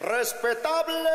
Respetable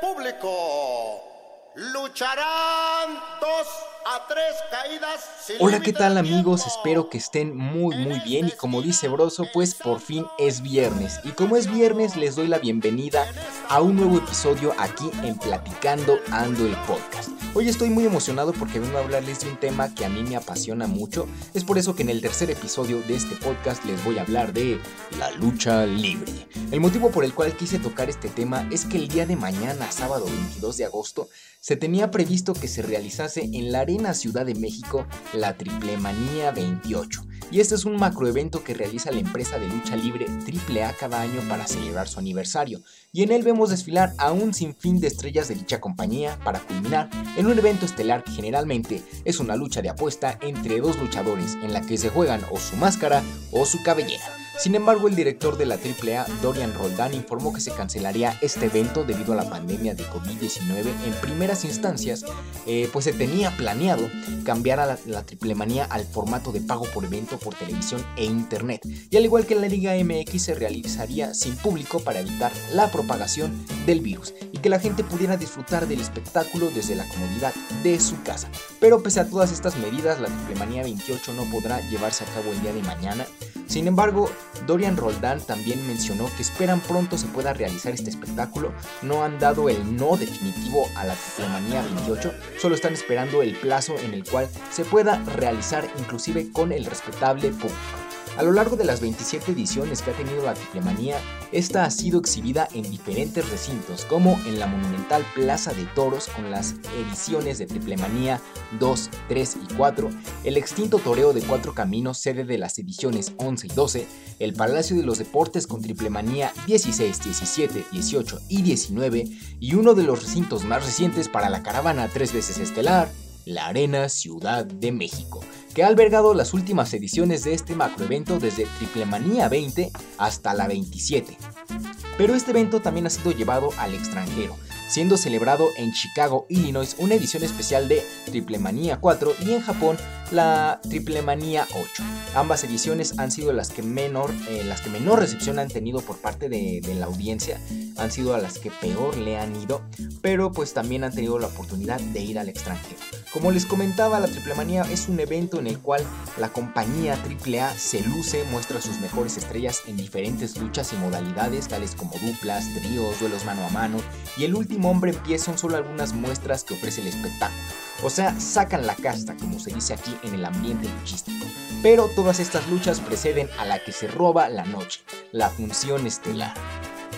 público, lucharán dos a tres caídas. Hola, ¿qué tal amigos? Espero que estén muy muy bien y como dice Broso, pues por fin es viernes. Y como es viernes, les doy la bienvenida a un nuevo episodio aquí en Platicando Ando el Podcast. Hoy estoy muy emocionado porque vengo a hablarles de un tema que a mí me apasiona mucho. Es por eso que en el tercer episodio de este podcast les voy a hablar de la lucha libre. El motivo por el cual quise tocar este tema es que el día de mañana, sábado 22 de agosto, se tenía previsto que se realizase en la Arena Ciudad de México la Triple Manía 28. Y este es un macroevento que realiza la empresa de lucha libre AAA cada año para celebrar su aniversario. Y en él vemos desfilar a un sinfín de estrellas de dicha compañía para culminar en un evento estelar que generalmente es una lucha de apuesta entre dos luchadores en la que se juegan o su máscara o su cabellera. Sin embargo, el director de la AAA, Dorian Roldán, informó que se cancelaría este evento debido a la pandemia de COVID-19 en primeras instancias, eh, pues se tenía planeado cambiar a la, la Triple Manía al formato de pago por evento por televisión e internet. Y al igual que en la Liga MX se realizaría sin público para evitar la propagación del virus y que la gente pudiera disfrutar del espectáculo desde la comodidad de su casa. Pero pese a todas estas medidas, la Triple Manía 28 no podrá llevarse a cabo el día de mañana. Sin embargo, Dorian Roldán también mencionó que esperan pronto se pueda realizar este espectáculo. No han dado el no definitivo a la Triplemanía 28, solo están esperando el plazo en el cual se pueda realizar inclusive con el respetable público. A lo largo de las 27 ediciones que ha tenido la Triplemanía, esta ha sido exhibida en diferentes recintos, como en la monumental Plaza de Toros con las ediciones de Triplemanía 2, 3 y 4, el extinto Toreo de Cuatro Caminos, sede de las ediciones 11 y 12, el Palacio de los Deportes con Triplemanía 16, 17, 18 y 19, y uno de los recintos más recientes para la caravana tres veces estelar, la Arena Ciudad de México, que ha albergado las últimas ediciones de este macroevento desde Triplemanía 20 hasta la 27. Pero este evento también ha sido llevado al extranjero, siendo celebrado en Chicago, Illinois, una edición especial de Triplemanía 4 y en Japón la Triplemanía 8. Ambas ediciones han sido las que menor, eh, las que menor recepción han tenido por parte de, la audiencia, han sido a las que peor le han ido, pero pues también han tenido la oportunidad de ir al extranjero. Como les comentaba, la Triplemanía es un evento en el cual la compañía AAA se luce, muestra sus mejores estrellas en diferentes luchas y modalidades, tales como duplas, tríos, duelos mano a mano, y el último hombre en pie son solo algunas muestras que ofrece el espectáculo. O sea, sacan la casta, como se dice aquí en el ambiente luchístico. Pero todas estas luchas preceden a la que se roba la noche, la función estelar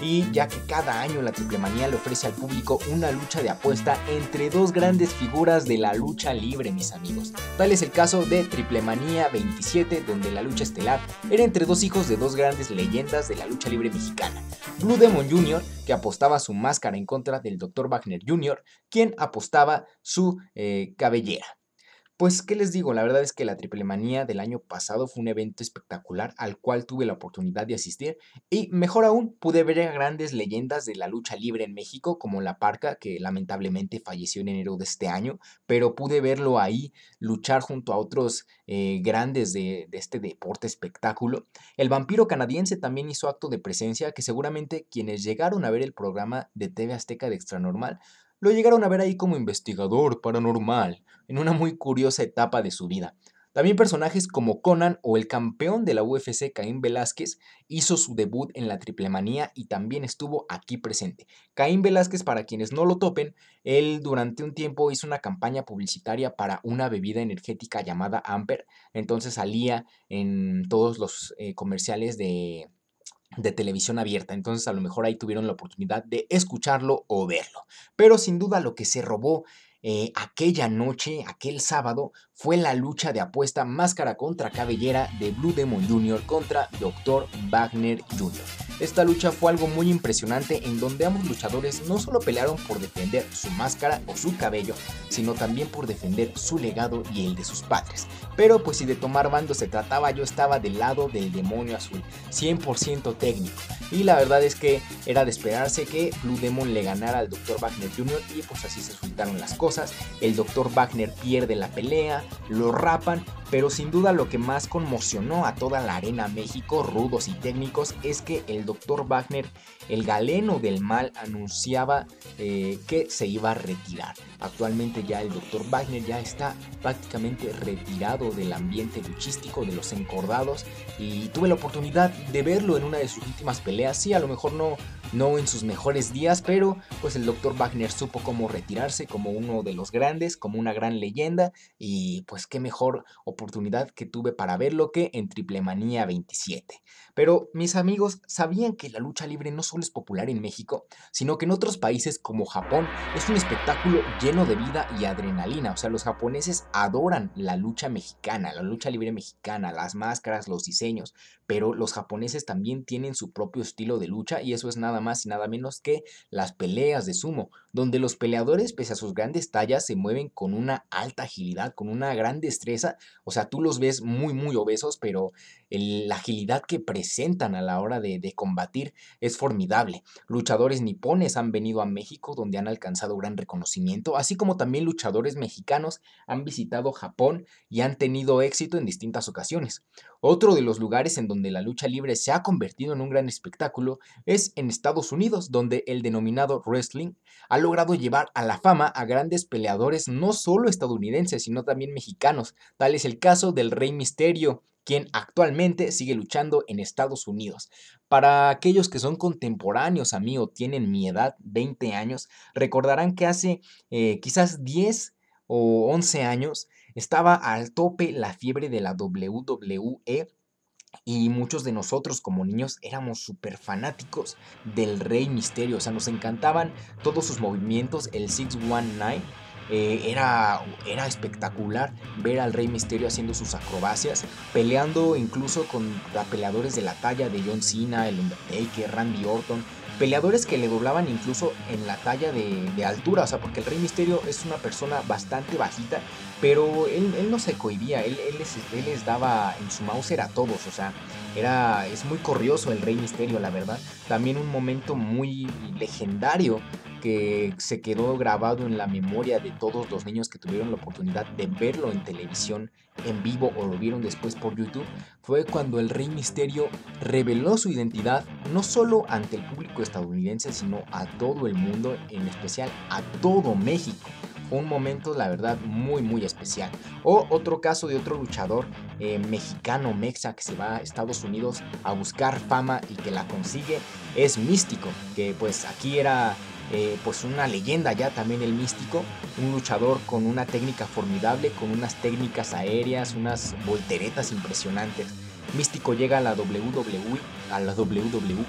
y ya que cada año la Triplemanía le ofrece al público una lucha de apuesta entre dos grandes figuras de la lucha libre, mis amigos. Tal es el caso de Triplemanía 27, donde la lucha estelar era entre dos hijos de dos grandes leyendas de la lucha libre mexicana. Blue Demon Jr., que apostaba su máscara en contra del Dr. Wagner Jr., quien apostaba su eh, cabellera. Pues, ¿qué les digo? La verdad es que la Triple Manía del año pasado fue un evento espectacular al cual tuve la oportunidad de asistir y, mejor aún, pude ver a grandes leyendas de la lucha libre en México, como La Parca, que lamentablemente falleció en enero de este año, pero pude verlo ahí luchar junto a otros eh, grandes de, de este deporte espectáculo. El vampiro canadiense también hizo acto de presencia que seguramente quienes llegaron a ver el programa de TV Azteca de Extranormal lo llegaron a ver ahí como investigador paranormal, en una muy curiosa etapa de su vida. También personajes como Conan o el campeón de la UFC Caín Velázquez hizo su debut en la Triplemanía y también estuvo aquí presente. Caín Velázquez, para quienes no lo topen, él durante un tiempo hizo una campaña publicitaria para una bebida energética llamada Amper, entonces salía en todos los eh, comerciales de, de televisión abierta. Entonces a lo mejor ahí tuvieron la oportunidad de escucharlo o verlo. Pero sin duda lo que se robó eh, aquella noche, aquel sábado, fue la lucha de apuesta máscara contra cabellera de Blue Demon Jr. contra Dr. Wagner Jr. Esta lucha fue algo muy impresionante en donde ambos luchadores no solo pelearon por defender su máscara o su cabello, sino también por defender su legado y el de sus padres. Pero pues si de tomar bando se trataba, yo estaba del lado del demonio azul, 100% técnico. Y la verdad es que era de esperarse que Blue Demon le ganara al Dr. Wagner Jr. y pues así se resultaron las cosas. El Dr. Wagner pierde la pelea, lo rapan pero sin duda lo que más conmocionó a toda la arena México, rudos y técnicos, es que el Dr. Wagner, el galeno del mal, anunciaba eh, que se iba a retirar. Actualmente ya el Dr. Wagner ya está prácticamente retirado del ambiente luchístico, de los encordados, y tuve la oportunidad de verlo en una de sus últimas peleas. Sí, a lo mejor no, no en sus mejores días, pero pues el Dr. Wagner supo cómo retirarse como uno de los grandes, como una gran leyenda, y pues qué mejor oportunidad que tuve para verlo que en Triple Manía 27. Pero mis amigos, ¿sabían que la lucha libre no solo es popular en México, sino que en otros países como Japón es un espectáculo lleno de vida y adrenalina? O sea, los japoneses adoran la lucha mexicana, la lucha libre mexicana, las máscaras, los diseños, pero los japoneses también tienen su propio estilo de lucha y eso es nada más y nada menos que las peleas de sumo, donde los peleadores, pese a sus grandes tallas, se mueven con una alta agilidad, con una gran destreza, o sea, tú los ves muy, muy obesos, pero la agilidad que presentan a la hora de, combatir es formidable. Luchadores nipones han venido a México donde han alcanzado gran reconocimiento, así como también luchadores mexicanos han visitado Japón y han tenido éxito en distintas ocasiones. Otro de los lugares en donde la lucha libre se ha convertido en un gran espectáculo es en Estados Unidos, donde el denominado wrestling ha logrado llevar a la fama a grandes peleadores no solo estadounidenses, sino también mexicanos. Tal es el caso del Rey Misterio, quien actualmente sigue luchando en Estados Unidos. Para aquellos que son contemporáneos a mí o tienen mi edad, 20 años, recordarán que hace eh, quizás 10 o 11 años estaba al tope la fiebre de la WWE y muchos de nosotros como niños éramos súper fanáticos del Rey Misterio, o sea, nos encantaban todos sus movimientos, el 619. Eh, era, era espectacular ver al Rey Misterio haciendo sus acrobacias, peleando incluso contra peleadores de la talla de John Cena, el Undertaker, Randy Orton, peleadores que le doblaban incluso en la talla de, altura, o sea, porque el Rey Misterio es una persona bastante bajita, pero él, no se cohibía, él, les, daba en su mouse a todos, o sea, era, es muy corrioso el Rey Misterio, la verdad. También un momento muy legendario que se quedó grabado en la memoria de todos los niños que tuvieron la oportunidad de verlo en televisión en vivo o lo vieron después por YouTube, fue cuando el Rey Misterio reveló su identidad no solo ante el público estadounidense, sino a todo el mundo, en especial a todo México un momento, la verdad, muy, muy especial. O otro caso de otro luchador eh, mexicano, mexa, que se va a Estados Unidos a buscar fama y que la consigue, es Místico, que pues aquí era eh, pues una leyenda ya también el místico, un luchador con una técnica formidable, con unas técnicas aéreas, unas volteretas impresionantes. Místico llega a la WWE, a la WWE,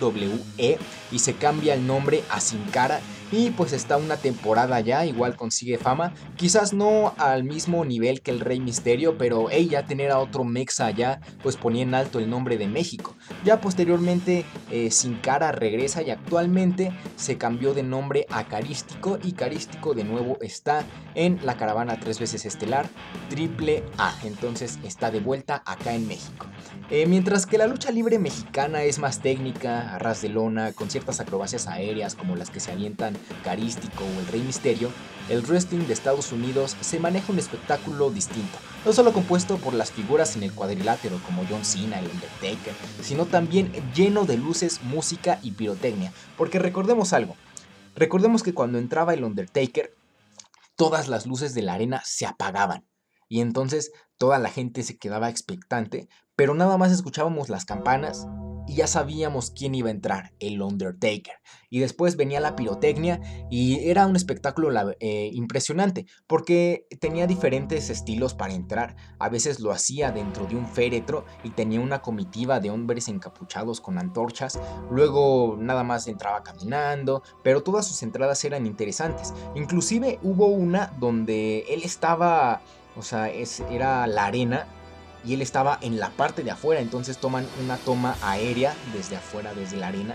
WWE y se cambia el nombre a Sin Cara y pues está una temporada ya, igual consigue fama, quizás no al mismo nivel que el Rey Misterio, pero ella tener a otro Mexa allá, pues ponía en alto el nombre de México. Ya posteriormente eh, Sin Cara regresa y actualmente se cambió de nombre a Carístico y Carístico de nuevo está en la caravana tres veces estelar Triple A, entonces está de vuelta acá en México. Eh, mientras que la lucha libre mexicana es más técnica, a ras de lona, con ciertas acrobacias aéreas como las que se alientan Carístico o el Rey Misterio, el wrestling de Estados Unidos se maneja un espectáculo distinto, no solo compuesto por las figuras en el cuadrilátero como John Cena, el Undertaker, sino también lleno de luces, música y pirotecnia, porque recordemos algo, recordemos que cuando entraba el Undertaker, todas las luces de la arena se apagaban. Y entonces toda la gente se quedaba expectante, pero nada más escuchábamos las campanas y ya sabíamos quién iba a entrar, el Undertaker. Y después venía la pirotecnia y era un espectáculo eh, impresionante porque tenía diferentes estilos para entrar. A veces lo hacía dentro de un féretro y tenía una comitiva de hombres encapuchados con antorchas. Luego nada más entraba caminando, pero todas sus entradas eran interesantes. Inclusive hubo una donde él estaba, o sea, era la arena y él estaba en la parte de afuera, entonces toman una toma aérea desde afuera, desde la arena,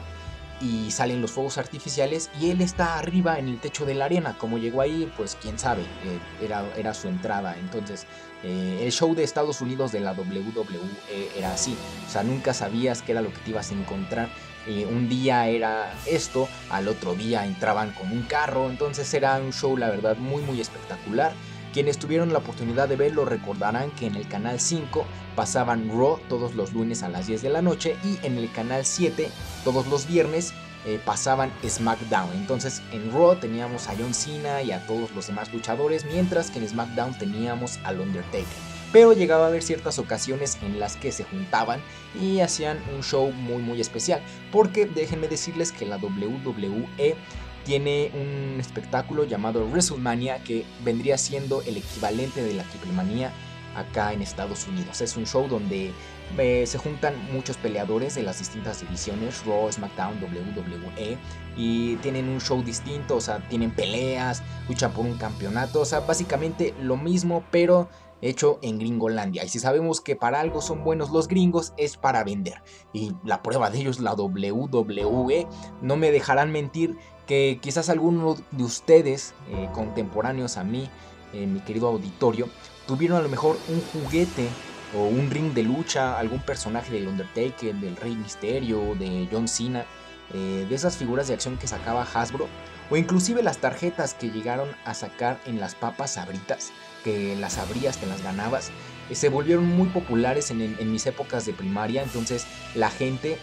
y salen los fuegos artificiales y él está arriba en el techo de la arena. Como llegó ahí, pues quién sabe, eh, era, era, su entrada. Entonces, eh, el show de Estados Unidos de la WWE era así, o sea, nunca sabías qué era lo que te ibas a encontrar. Eh, un día era esto, al otro día entraban con un carro, entonces era un show, la verdad, muy, muy espectacular Quienes tuvieron la oportunidad de verlo recordarán que en el canal 5 pasaban Raw todos los lunes a las 10 de la noche y en el canal 7 todos los viernes eh, pasaban SmackDown. Entonces en Raw teníamos a John Cena y a todos los demás luchadores, mientras que en SmackDown teníamos al Undertaker. Pero llegaba a haber ciertas ocasiones en las que se juntaban y hacían un show muy muy especial. Porque déjenme decirles que la WWE tiene un espectáculo llamado WrestleMania que vendría siendo el equivalente de la Triplemanía acá en Estados Unidos. Es un show donde eh, se juntan muchos peleadores de las distintas divisiones, Raw, SmackDown, WWE, y tienen un show distinto, o sea, tienen peleas, luchan por un campeonato, o sea, básicamente lo mismo, pero hecho en Gringolandia. Y si sabemos que para algo son buenos los gringos, es para vender. Y la prueba de ello es la WWE. No me dejarán mentir que quizás alguno de ustedes, eh, contemporáneos a mí, eh, mi querido auditorio, tuvieron a lo mejor un juguete o un ring de lucha, algún personaje del Undertaker, del Rey Misterio, de John Cena, eh, de esas figuras de acción que sacaba Hasbro, o inclusive las tarjetas que llegaron a sacar en las papas sabritas, que las abrías, te las ganabas, se volvieron muy populares en mis épocas de primaria, entonces la gente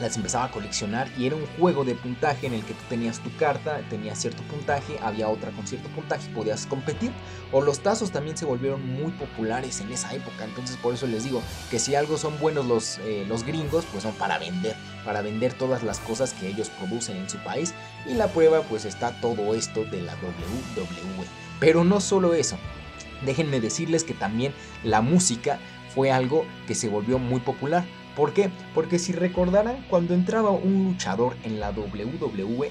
las empezaba a coleccionar y era un juego de puntaje en el que tú tenías tu carta, tenías cierto puntaje, había otra con cierto puntaje, podías competir. O los tazos también se volvieron muy populares en esa época, entonces por eso les digo que si algo son buenos los, eh, los gringos, pues son para vender, para vender todas las cosas que ellos producen en su país. Y la prueba pues está todo esto de la WWE. Pero no solo eso, déjenme decirles que también la música fue algo que se volvió muy popular. ¿Por qué? Porque si recordaran cuando entraba un luchador en la WWE,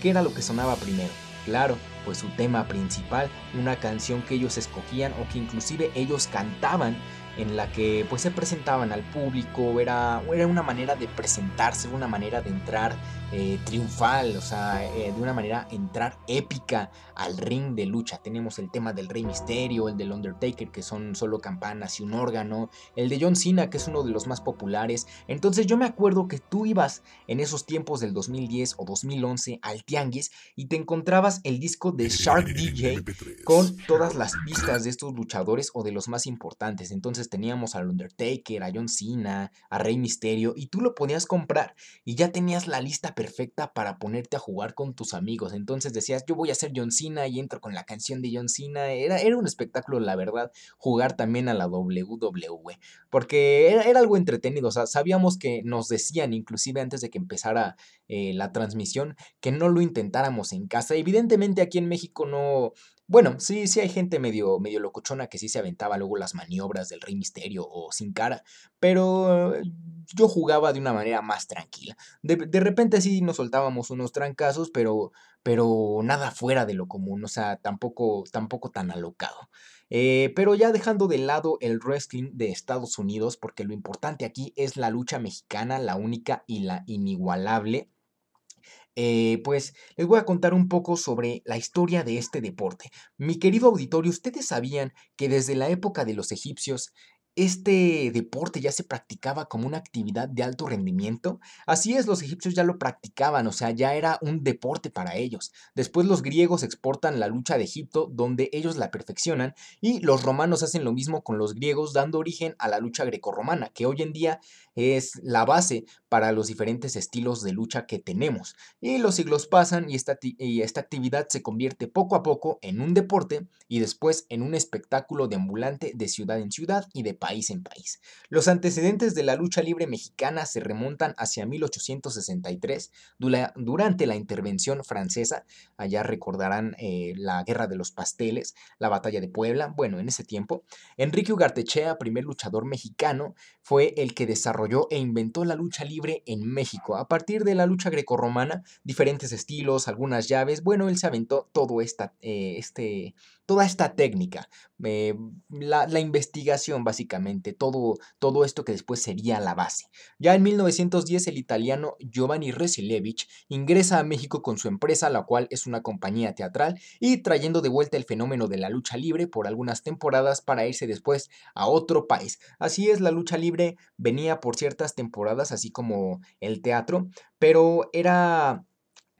¿qué era lo que sonaba primero? Claro, pues su tema principal, una canción que ellos escogían o que inclusive ellos cantaban en la que pues se presentaban al público, era, era una manera de presentarse, una manera de entrar eh, triunfal, o sea, eh, de una manera entrar épica al ring de lucha. Tenemos el tema del Rey Misterio, el del Undertaker, que son solo campanas y un órgano, el de John Cena, que es uno de los más populares. Entonces yo me acuerdo que tú ibas en esos tiempos del 2010 o 2011 al Tianguis y te encontrabas el disco de Shark DJ con todas las pistas de estos luchadores o de los más importantes. Entonces teníamos al Undertaker, a John Cena, a Rey Misterio y tú lo podías comprar y ya tenías la lista perfecta perfecta para ponerte a jugar con tus amigos. Entonces decías, yo voy a ser John Cena y entro con la canción de John Cena. Era, era un espectáculo, la verdad, jugar también a la WWE. Porque era, algo entretenido. O sea, sabíamos que nos decían, inclusive antes de que empezara eh, la transmisión, que no lo intentáramos en casa. Evidentemente aquí en México no, bueno, sí, sí hay gente medio, medio locochona que sí se aventaba luego las maniobras del Rey Misterio o sin cara, pero yo jugaba de una manera más tranquila. De, repente sí nos soltábamos unos trancazos, pero, pero nada fuera de lo común, o sea, tampoco, tampoco tan alocado. Eh, pero ya dejando de lado el wrestling de Estados Unidos, porque lo importante aquí es la lucha mexicana, la única y la inigualable. Eh, pues les voy a contar un poco sobre la historia de este deporte. Mi querido auditorio, ¿ustedes sabían que desde la época de los egipcios este deporte ya se practicaba como una actividad de alto rendimiento. Así es, los egipcios ya lo practicaban, o sea, ya era un deporte para ellos. Después los griegos exportan la lucha de Egipto, donde ellos la perfeccionan, y los romanos hacen lo mismo con los griegos, dando origen a la lucha grecorromana, que hoy en día es la base para los diferentes estilos de lucha que tenemos. Y los siglos pasan y esta, y esta actividad se convierte poco a poco en un deporte y después en un espectáculo de ambulante de ciudad en ciudad y de país en país. Los antecedentes de la lucha libre mexicana se remontan hacia 1863, durante la intervención francesa. Allá recordarán eh, la Guerra de los Pasteles, la Batalla de Puebla. Bueno, en ese tiempo, Enrique Ugartechea, primer luchador mexicano, fue el que desarrolló e inventó la lucha libre en México. A partir de la lucha grecorromana, diferentes estilos, algunas llaves. Bueno, él se aventó todo esta, eh, este, toda esta técnica, la, investigación básicamente, todo, todo esto que después sería la base. Ya en 1910 el italiano Giovanni Resilevich ingresa a México con su empresa, la cual es una compañía teatral, y trayendo de vuelta el fenómeno de la lucha libre por algunas temporadas para irse después a otro país. Así es, la lucha libre venía por ciertas temporadas, así como el teatro, pero era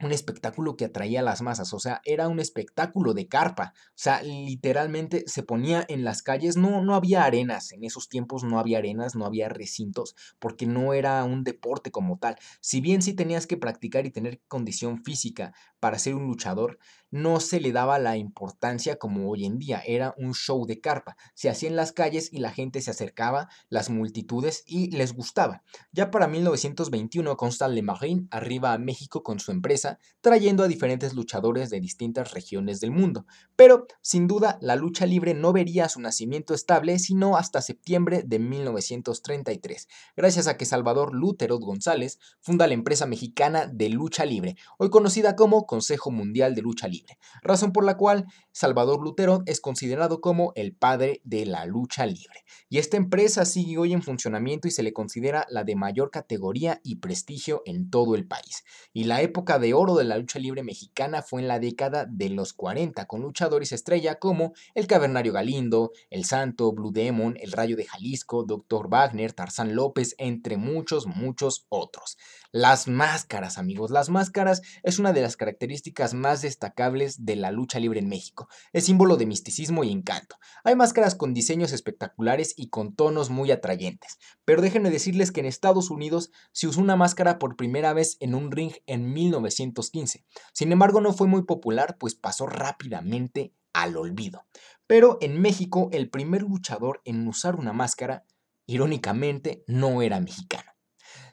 un espectáculo que atraía a las masas, o sea, era un espectáculo de carpa, o sea, literalmente se ponía en las calles, no, no había arenas, en esos tiempos no había arenas, no había recintos, porque no era un deporte como tal. Si bien sí tenías que practicar y tener condición física para ser un luchador, no se le daba la importancia como hoy en día, era un show de carpa, se hacía en las calles y la gente se acercaba, las multitudes y les gustaba. Ya para 1921 Constant Le Marin arriba a México con su empresa, trayendo a diferentes luchadores de distintas regiones del mundo, pero sin duda la lucha libre no vería su nacimiento estable sino hasta septiembre de 1933, gracias a que Salvador Lutero González funda la empresa mexicana de lucha libre, hoy conocida como Consejo Mundial de Lucha Libre razón por la cual Salvador Lutero es considerado como el padre de la lucha libre. Y esta empresa sigue hoy en funcionamiento y se le considera la de mayor categoría y prestigio en todo el país. Y la época de oro de la lucha libre mexicana fue en la década de los 40, con luchadores estrella como el Cavernario Galindo, el Santo, Blue Demon, el Rayo de Jalisco, Dr. Wagner, Tarzán López, entre muchos, muchos otros. Las máscaras, amigos, las máscaras es una de las características más destacables de la lucha libre en México. Es símbolo de misticismo y encanto. Hay máscaras con diseños espectaculares y con tonos muy atrayentes. Pero déjenme decirles que en Estados Unidos se usó una máscara por primera vez en un ring en 1915. Sin embargo, no fue muy popular, pues pasó rápidamente al olvido. Pero en México, el primer luchador en usar una máscara, irónicamente, no era mexicano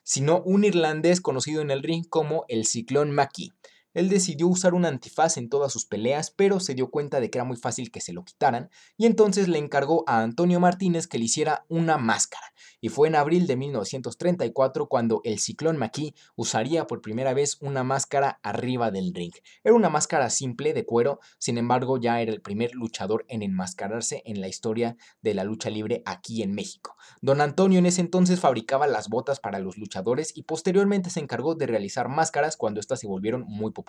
sino un irlandés conocido en el ring como el Ciclón Mackie. Él decidió usar un antifaz en todas sus peleas, pero se dio cuenta de que era muy fácil que se lo quitaran, y entonces le encargó a Antonio Martínez que le hiciera una máscara. Y fue en abril de 1934 cuando el Ciclón McKee usaría por primera vez una máscara arriba del ring. Era una máscara simple de cuero, sin embargo ya era el primer luchador en enmascararse en la historia de la lucha libre aquí en México. Don Antonio en ese entonces fabricaba las botas para los luchadores y posteriormente se encargó de realizar máscaras cuando éstas se volvieron muy populares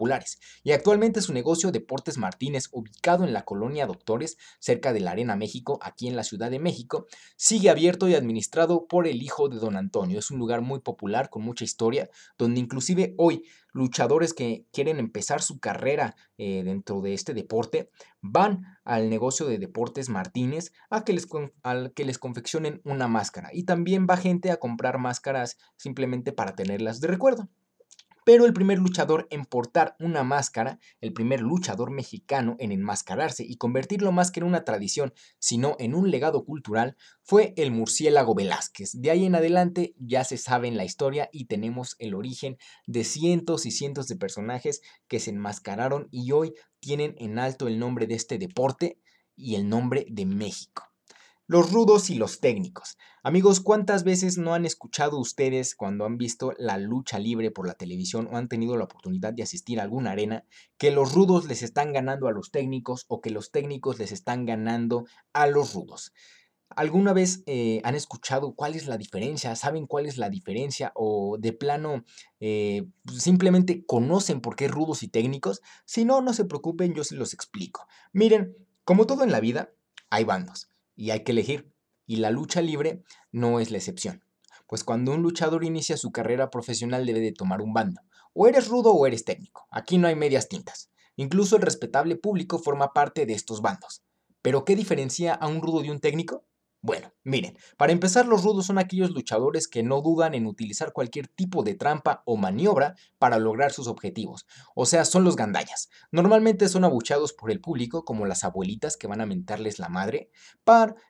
y actualmente su negocio Deportes Martínez, ubicado en la colonia Doctores, cerca de la Arena México, aquí en la Ciudad de México, sigue abierto y administrado por el hijo de don Antonio. Es un lugar muy popular, con mucha historia, donde inclusive hoy luchadores que quieren empezar su carrera eh, dentro de este deporte van al negocio de Deportes Martínez a que, les, a que les confeccionen una máscara. Y también va gente a comprar máscaras simplemente para tenerlas de recuerdo. Pero el primer luchador en portar una máscara, el primer luchador mexicano en enmascararse y convertirlo más que en una tradición, sino en un legado cultural, fue el murciélago Velázquez. De ahí en adelante ya se sabe en la historia y tenemos el origen de cientos y cientos de personajes que se enmascararon y hoy tienen en alto el nombre de este deporte y el nombre de México. Los rudos y los técnicos. Amigos, ¿cuántas veces no han escuchado ustedes cuando han visto la lucha libre por la televisión o han tenido la oportunidad de asistir a alguna arena que los rudos les están ganando a los técnicos o que los técnicos les están ganando a los rudos? ¿Alguna vez eh, han escuchado cuál es la diferencia? ¿Saben cuál es la diferencia? ¿O de plano eh, simplemente conocen por qué rudos y técnicos? Si no, no se preocupen, yo se los explico. Miren, como todo en la vida, hay bandos y hay que elegir. Y la lucha libre no es la excepción. Pues cuando un luchador inicia su carrera profesional debe de tomar un bando. O eres rudo o eres técnico. Aquí no hay medias tintas. Incluso el respetable público forma parte de estos bandos. ¿Pero qué diferencia a un rudo de un técnico? Bueno, miren, para empezar los rudos son aquellos luchadores que no dudan en utilizar cualquier tipo de trampa o maniobra para lograr sus objetivos, o sea, son los gandallas. Normalmente son abuchados por el público como las abuelitas que van a mentarles la madre,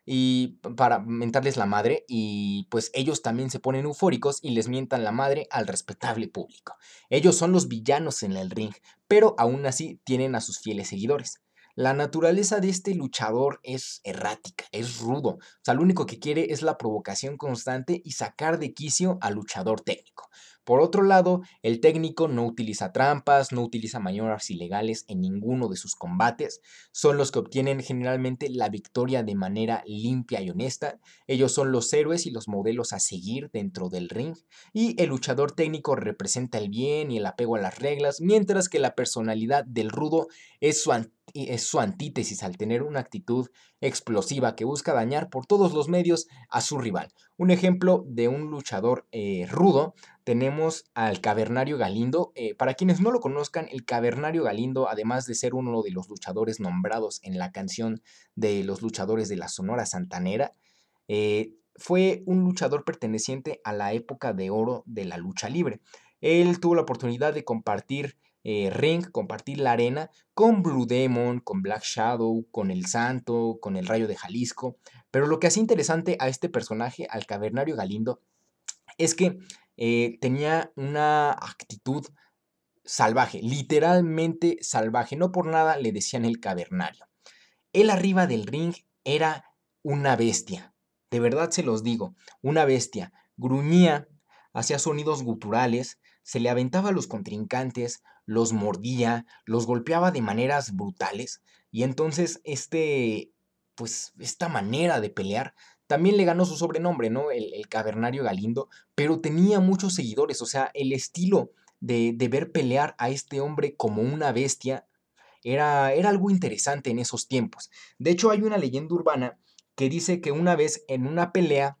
y, para mentarles la madre y pues ellos también se ponen eufóricos y les mientan la madre al respetable público. Ellos son los villanos en el ring, pero aún así tienen a sus fieles seguidores. La naturaleza de este luchador es errática, es rudo. O sea, lo único que quiere es la provocación constante y sacar de quicio al luchador técnico. Por otro lado, el técnico no utiliza trampas, no utiliza maniobras ilegales en ninguno de sus combates, son los que obtienen generalmente la victoria de manera limpia y honesta, ellos son los héroes y los modelos a seguir dentro del ring, y el luchador técnico representa el bien y el apego a las reglas, mientras que la personalidad del rudo es su es su antítesis al tener una actitud explosiva que busca dañar por todos los medios a su rival. Un ejemplo de un luchador eh, rudo tenemos al Cavernario Galindo. Eh, para quienes no lo conozcan, el Cavernario Galindo, además de ser uno de los luchadores nombrados en la canción de los luchadores de la Sonora Santanera, eh, fue un luchador perteneciente a la época de oro de la lucha libre. Él tuvo la oportunidad de compartir eh, ring, compartir la arena con Blue Demon, con Black Shadow, con El Santo, con el Rayo de Jalisco. Pero lo que hace interesante a este personaje, al Cavernario Galindo, es que eh, tenía una actitud salvaje, literalmente salvaje. No por nada le decían el Cavernario. Él arriba del ring era una bestia. De verdad se los digo, una bestia. Gruñía, hacía sonidos guturales, se le aventaba a los contrincantes, los mordía, los golpeaba de maneras brutales y entonces este, pues esta manera de pelear también le ganó su sobrenombre, ¿no? El, cavernario Galindo, pero tenía muchos seguidores, o sea, el estilo de, de, ver pelear a este hombre como una bestia era, era algo interesante en esos tiempos. De hecho, hay una leyenda urbana que dice que una vez en una pelea,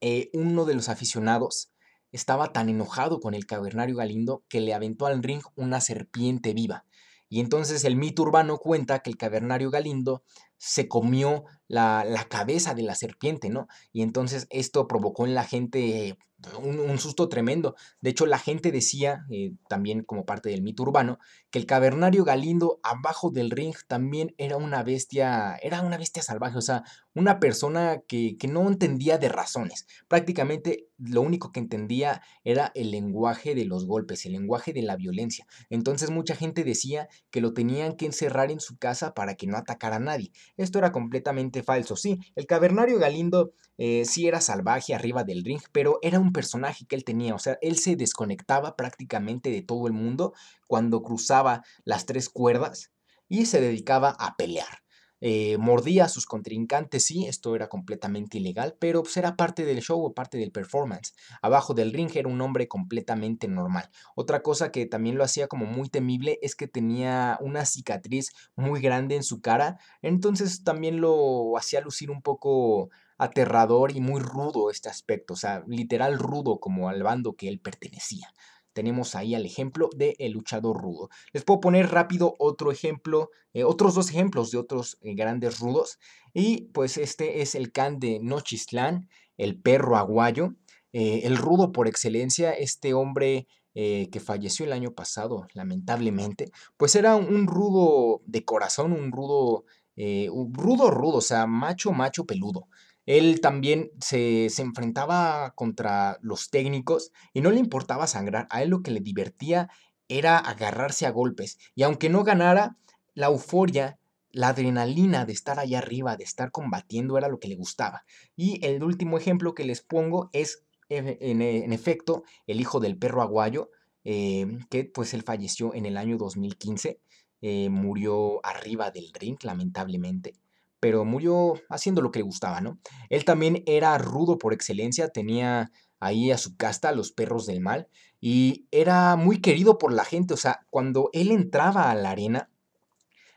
eh, uno de los aficionados estaba tan enojado con el cavernario Galindo que le aventó al ring una serpiente viva. Y entonces el mito urbano cuenta que el cavernario Galindo se comió la, la, cabeza de la serpiente, ¿no? Y entonces esto provocó en la gente un, susto tremendo. De hecho, la gente decía, eh, también como parte del mito urbano, que el cavernario Galindo abajo del ring también era una bestia, era una bestia salvaje, o sea, una persona que, que no entendía de razones. Prácticamente lo único que entendía era el lenguaje de los golpes, el lenguaje de la violencia. Entonces mucha gente decía que lo tenían que encerrar en su casa para que no atacara a nadie. Esto era completamente falso. Sí, el cavernario Galindo eh, sí era salvaje arriba del ring, pero era un personaje que él tenía. O sea, él se desconectaba prácticamente de todo el mundo cuando cruzaba las tres cuerdas y se dedicaba a pelear. Eh, mordía a sus contrincantes, sí, esto era completamente ilegal, pero pues, era parte del show o parte del performance. Abajo del ring era un hombre completamente normal. Otra cosa que también lo hacía como muy temible es que tenía una cicatriz muy grande en su cara, entonces también lo hacía lucir un poco aterrador y muy rudo este aspecto, o sea, literal rudo como al bando que él pertenecía tenemos ahí al ejemplo de El luchador rudo. Les puedo poner rápido otro ejemplo, eh, otros dos ejemplos de otros eh, grandes rudos. Y pues este es el can de Nochistlán, el perro aguayo, eh, el rudo por excelencia, este hombre que falleció el año pasado, lamentablemente, pues era un rudo de corazón, un rudo, rudo rudo, o sea, macho, macho peludo. Él también se, enfrentaba contra los técnicos y no le importaba sangrar. A él lo que le divertía era agarrarse a golpes. Y aunque no ganara, la euforia, la adrenalina de estar allá arriba, de estar combatiendo, era lo que le gustaba. Y el último ejemplo que les pongo es, en, efecto, el hijo del perro aguayo, eh, que pues él falleció en el año 2015. Eh, murió arriba del ring, lamentablemente pero murió haciendo lo que le gustaba, ¿no? Él también era rudo por excelencia, tenía ahí a su casta los perros del mal y era muy querido por la gente, o sea, cuando él entraba a la arena,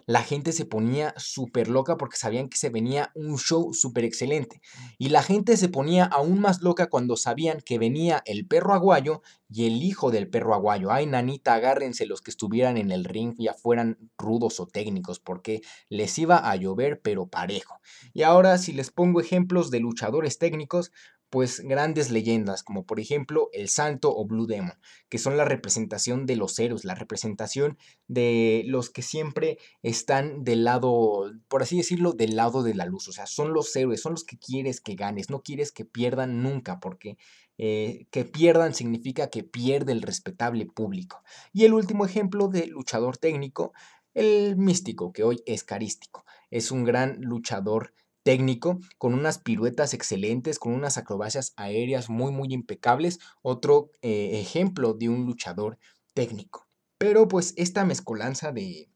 la gente se ponía súper loca porque sabían que se venía un show súper excelente. Y la gente se ponía aún más loca cuando sabían que venía el perro aguayo y el hijo del perro aguayo. Ay, nanita, agárrense los que estuvieran en el ring, ya fueran rudos o técnicos, porque les iba a llover pero parejo. Y ahora si les pongo ejemplos de luchadores técnicos, pues grandes leyendas, como por ejemplo El Santo o Blue Demon, que son la representación de los héroes, la representación de los que siempre están del lado, por así decirlo, del lado de la luz. O sea, son los héroes, son los que quieres que ganes, no quieres que pierdan nunca, porque eh, que pierdan significa que pierde el respetable público. Y el último ejemplo de luchador técnico, el místico, que hoy es carístico. Es un gran luchador técnico, con unas piruetas excelentes, con unas acrobacias aéreas muy, muy impecables. Otro eh, ejemplo de un luchador técnico. Pero pues esta mezcolanza de,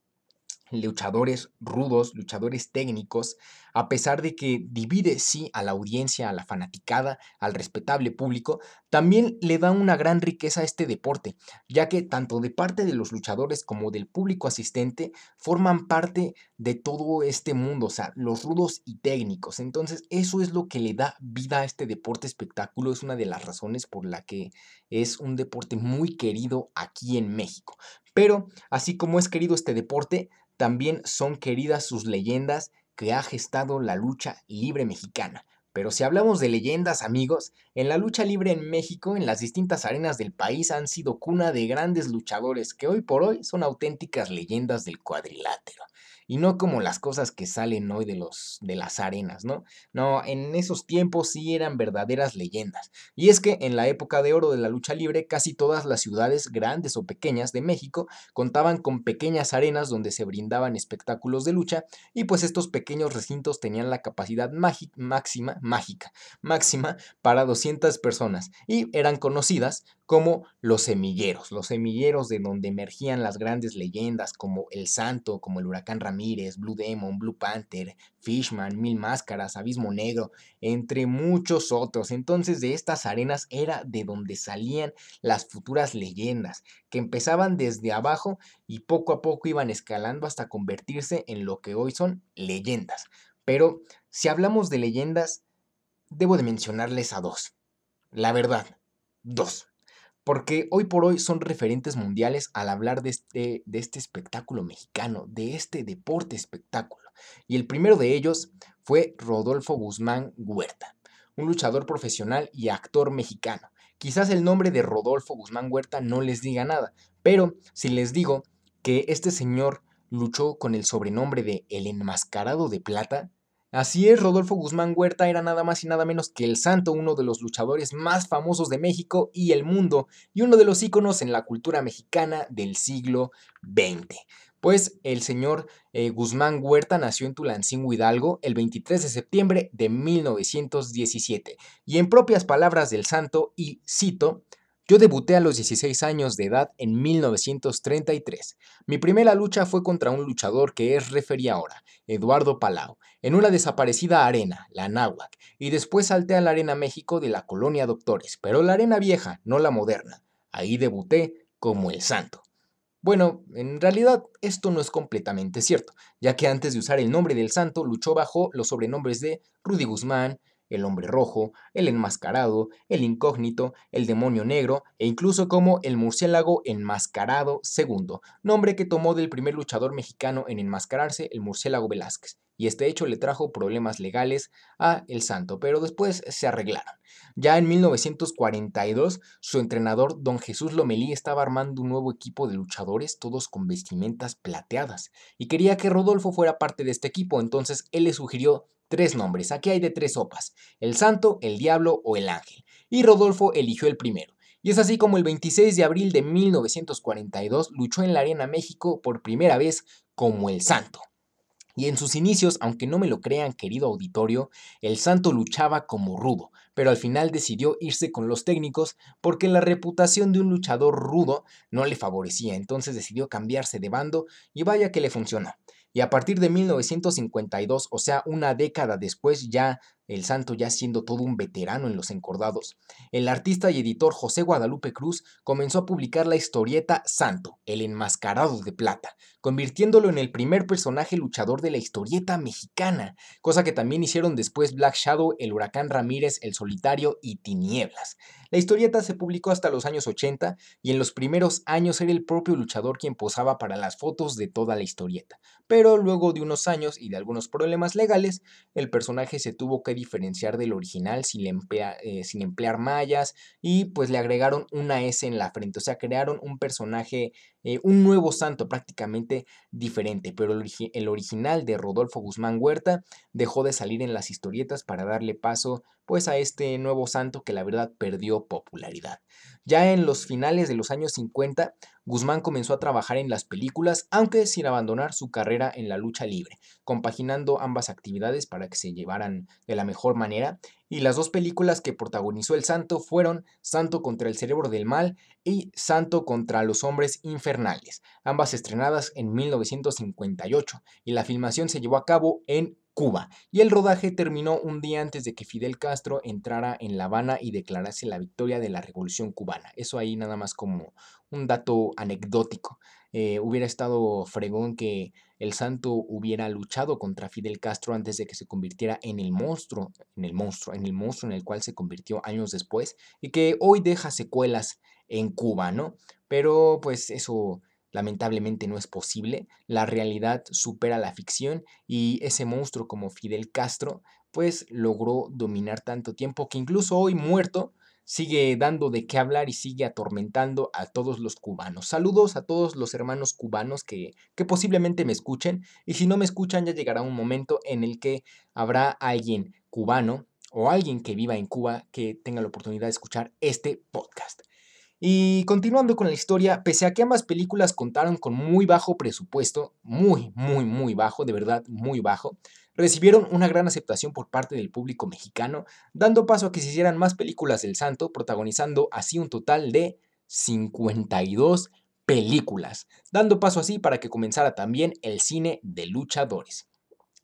luchadores rudos, luchadores técnicos, a pesar de que divide sí a la audiencia, a la fanaticada, al respetable público, también le da una gran riqueza a este deporte, ya que tanto de parte de los luchadores como del público asistente forman parte de todo este mundo, o sea, los rudos y técnicos. Entonces, eso es lo que le da vida a este deporte espectáculo, es una de las razones por la que es un deporte muy querido aquí en México. Pero, así como es querido este deporte, también son queridas sus leyendas que ha gestado la lucha libre mexicana. Pero si hablamos de leyendas, amigos, en la lucha libre en México, en las distintas arenas del país han sido cuna de grandes luchadores que hoy por hoy son auténticas leyendas del cuadrilátero y no como las cosas que salen hoy de, los, de las arenas, ¿no? No, en esos tiempos sí eran verdaderas leyendas. Y es que en la época de oro de la lucha libre, casi todas las ciudades grandes o pequeñas de México contaban con pequeñas arenas donde se brindaban espectáculos de lucha y pues estos pequeños recintos tenían la capacidad máxima, mágica, máxima para 200 personas y eran conocidas como los semilleros, los semilleros de donde emergían las grandes leyendas como El Santo, como el Huracán Ramírez, Blue Demon, Blue Panther, Fishman, Mil Máscaras, Abismo Negro, entre muchos otros. Entonces de estas arenas era de donde salían las futuras leyendas, que empezaban desde abajo y poco a poco iban escalando hasta convertirse en lo que hoy son leyendas. Pero si hablamos de leyendas, debo de mencionarles a dos. La verdad, dos porque hoy por hoy son referentes mundiales al hablar de este, de este espectáculo mexicano, de este deporte espectáculo. Y el primero de ellos fue Rodolfo Guzmán Huerta, un luchador profesional y actor mexicano. Quizás el nombre de Rodolfo Guzmán Huerta no les diga nada, pero si les digo que este señor luchó con el sobrenombre de El Enmascarado de Plata, Así es, Rodolfo Guzmán Huerta era nada más y nada menos que el santo, uno de los luchadores más famosos de México y el mundo, y uno de los íconos en la cultura mexicana del siglo XX. Pues el señor eh, Guzmán Huerta nació en Tulancingo Hidalgo el 23 de septiembre de 1917, y en propias palabras del santo, y cito, yo debuté a los 16 años de edad en 1933. Mi primera lucha fue contra un luchador que es referí ahora, Eduardo Palau, en una desaparecida arena, la Náhuac, y después salté a la Arena México de la colonia Doctores, pero la arena vieja, no la moderna. Ahí debuté como el santo. Bueno, en realidad esto no es completamente cierto, ya que antes de usar el nombre del santo luchó bajo los sobrenombres de Rudy Guzmán, el hombre rojo, el enmascarado, el incógnito, el demonio negro e incluso como el murciélago enmascarado segundo, nombre que tomó del primer luchador mexicano en enmascararse, el murciélago Velázquez. Y este hecho le trajo problemas legales a El Santo, pero después se arreglaron. Ya en 1942, su entrenador, don Jesús Lomelí, estaba armando un nuevo equipo de luchadores, todos con vestimentas plateadas, y quería que Rodolfo fuera parte de este equipo, entonces él le sugirió tres nombres. Aquí hay de tres sopas, el santo, el diablo o el ángel. Y Rodolfo eligió el primero. Y es así como el 26 de abril de 1942 luchó en la Arena México por primera vez como el santo. Y en sus inicios, aunque no me lo crean, querido auditorio, el santo luchaba como rudo, pero al final decidió irse con los técnicos porque la reputación de un luchador rudo no le favorecía, entonces decidió cambiarse de bando y vaya que le funcionó y a partir de 1952, o sea, una década después ya el santo ya siendo todo un veterano en los encordados. El artista y editor José Guadalupe Cruz comenzó a publicar la historieta Santo, el enmascarado de plata, convirtiéndolo en el primer personaje luchador de la historieta mexicana, cosa que también hicieron después Black Shadow, el huracán Ramírez, el solitario y Tinieblas. La historieta se publicó hasta los años 80 y en los primeros años era el propio luchador quien posaba para las fotos de toda la historieta, pero luego de unos años y de algunos problemas legales, el personaje se tuvo que diferenciar del original sin, eh, sin emplear mallas y pues le agregaron una S en la frente, o sea, crearon un personaje, eh, un nuevo santo prácticamente diferente, pero el, el original de Rodolfo Guzmán Huerta dejó de salir en las historietas para darle paso pues a este nuevo santo que la verdad perdió popularidad. Ya en los finales de los años 50, Guzmán comenzó a trabajar en las películas, aunque sin abandonar su carrera en la lucha libre, compaginando ambas actividades para que se llevaran de la mejor manera. Y las dos películas que protagonizó el santo fueron Santo contra el cerebro del mal y Santo contra los hombres infernales, ambas estrenadas en 1958 y la filmación se llevó a cabo en Cuba, y el rodaje terminó un día antes de que Fidel Castro entrara en La Habana y declarase la victoria de la Revolución cubana. Eso ahí nada más como un dato anecdótico. Eh, hubiera estado fregón que el santo hubiera luchado contra Fidel Castro antes de que se convirtiera en el monstruo, en el monstruo, en el monstruo en el cual se convirtió años después y que hoy deja secuelas en Cuba, ¿no? Pero pues eso lamentablemente no es posible, la realidad supera la ficción y ese monstruo como Fidel Castro pues logró dominar tanto tiempo que incluso hoy muerto sigue dando de qué hablar y sigue atormentando a todos los cubanos. Saludos a todos los hermanos cubanos que, que posiblemente me escuchen y si no me escuchan ya llegará un momento en el que habrá alguien cubano o alguien que viva en Cuba que tenga la oportunidad de escuchar este podcast. Y continuando con la historia, pese a que ambas películas contaron con muy bajo presupuesto, muy, muy, muy bajo, de verdad, muy bajo, recibieron una gran aceptación por parte del público mexicano, dando paso a que se hicieran más películas del santo, protagonizando así un total de 52 películas, dando paso así para que comenzara también el cine de luchadores.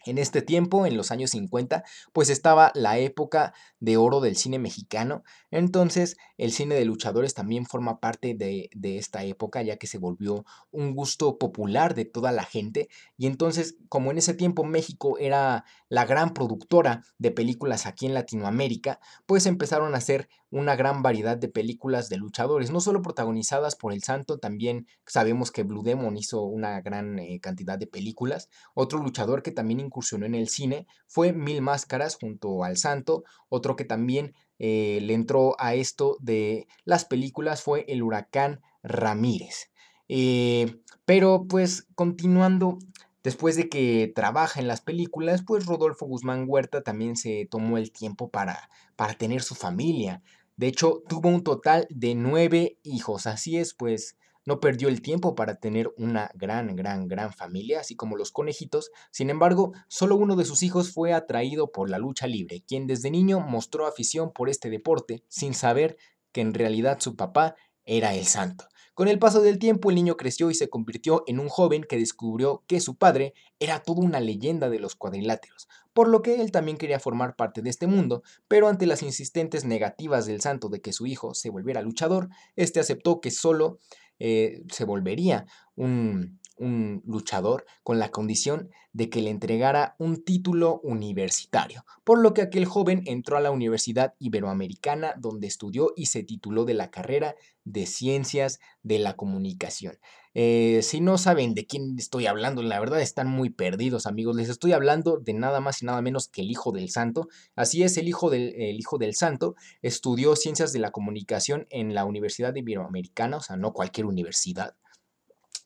En este tiempo, en los años 50, pues estaba la época de oro del cine mexicano. Entonces, el cine de luchadores también forma parte de, de, esta época, ya que se volvió un gusto popular de toda la gente. Y entonces, como en ese tiempo México era la gran productora de películas aquí en Latinoamérica, pues empezaron a hacer una gran variedad de películas de luchadores, no solo protagonizadas por El Santo, también sabemos que Blue Demon hizo una gran eh, cantidad de películas. Otro luchador que también incursionó en el cine fue Mil Máscaras junto al Santo. Otro que también eh, le entró a esto de las películas fue el huracán Ramírez. Eh, pero pues continuando, después de que trabaja en las películas, pues Rodolfo Guzmán Huerta también se tomó el tiempo para, para tener su familia. De hecho, tuvo un total de nueve hijos. Así es, pues no perdió el tiempo para tener una gran, gran, gran familia, así como los conejitos. Sin embargo, solo uno de sus hijos fue atraído por la lucha libre, quien desde niño mostró afición por este deporte, sin saber que en realidad su papá era el santo. Con el paso del tiempo el niño creció y se convirtió en un joven que descubrió que su padre era toda una leyenda de los cuadriláteros, por lo que él también quería formar parte de este mundo, pero ante las insistentes negativas del santo de que su hijo se volviera luchador, este aceptó que solo eh, se volvería un, un luchador con la condición de que le entregara un título universitario, por lo que aquel joven entró a la Universidad Iberoamericana donde estudió y se tituló de la carrera de Ciencias de la Comunicación. Eh, si no saben de quién estoy hablando, la verdad están muy perdidos amigos, les estoy hablando de nada más y nada menos que el Hijo del Santo. Así es, el Hijo del, el hijo del Santo estudió Ciencias de la Comunicación en la Universidad Iberoamericana, o sea, no cualquier universidad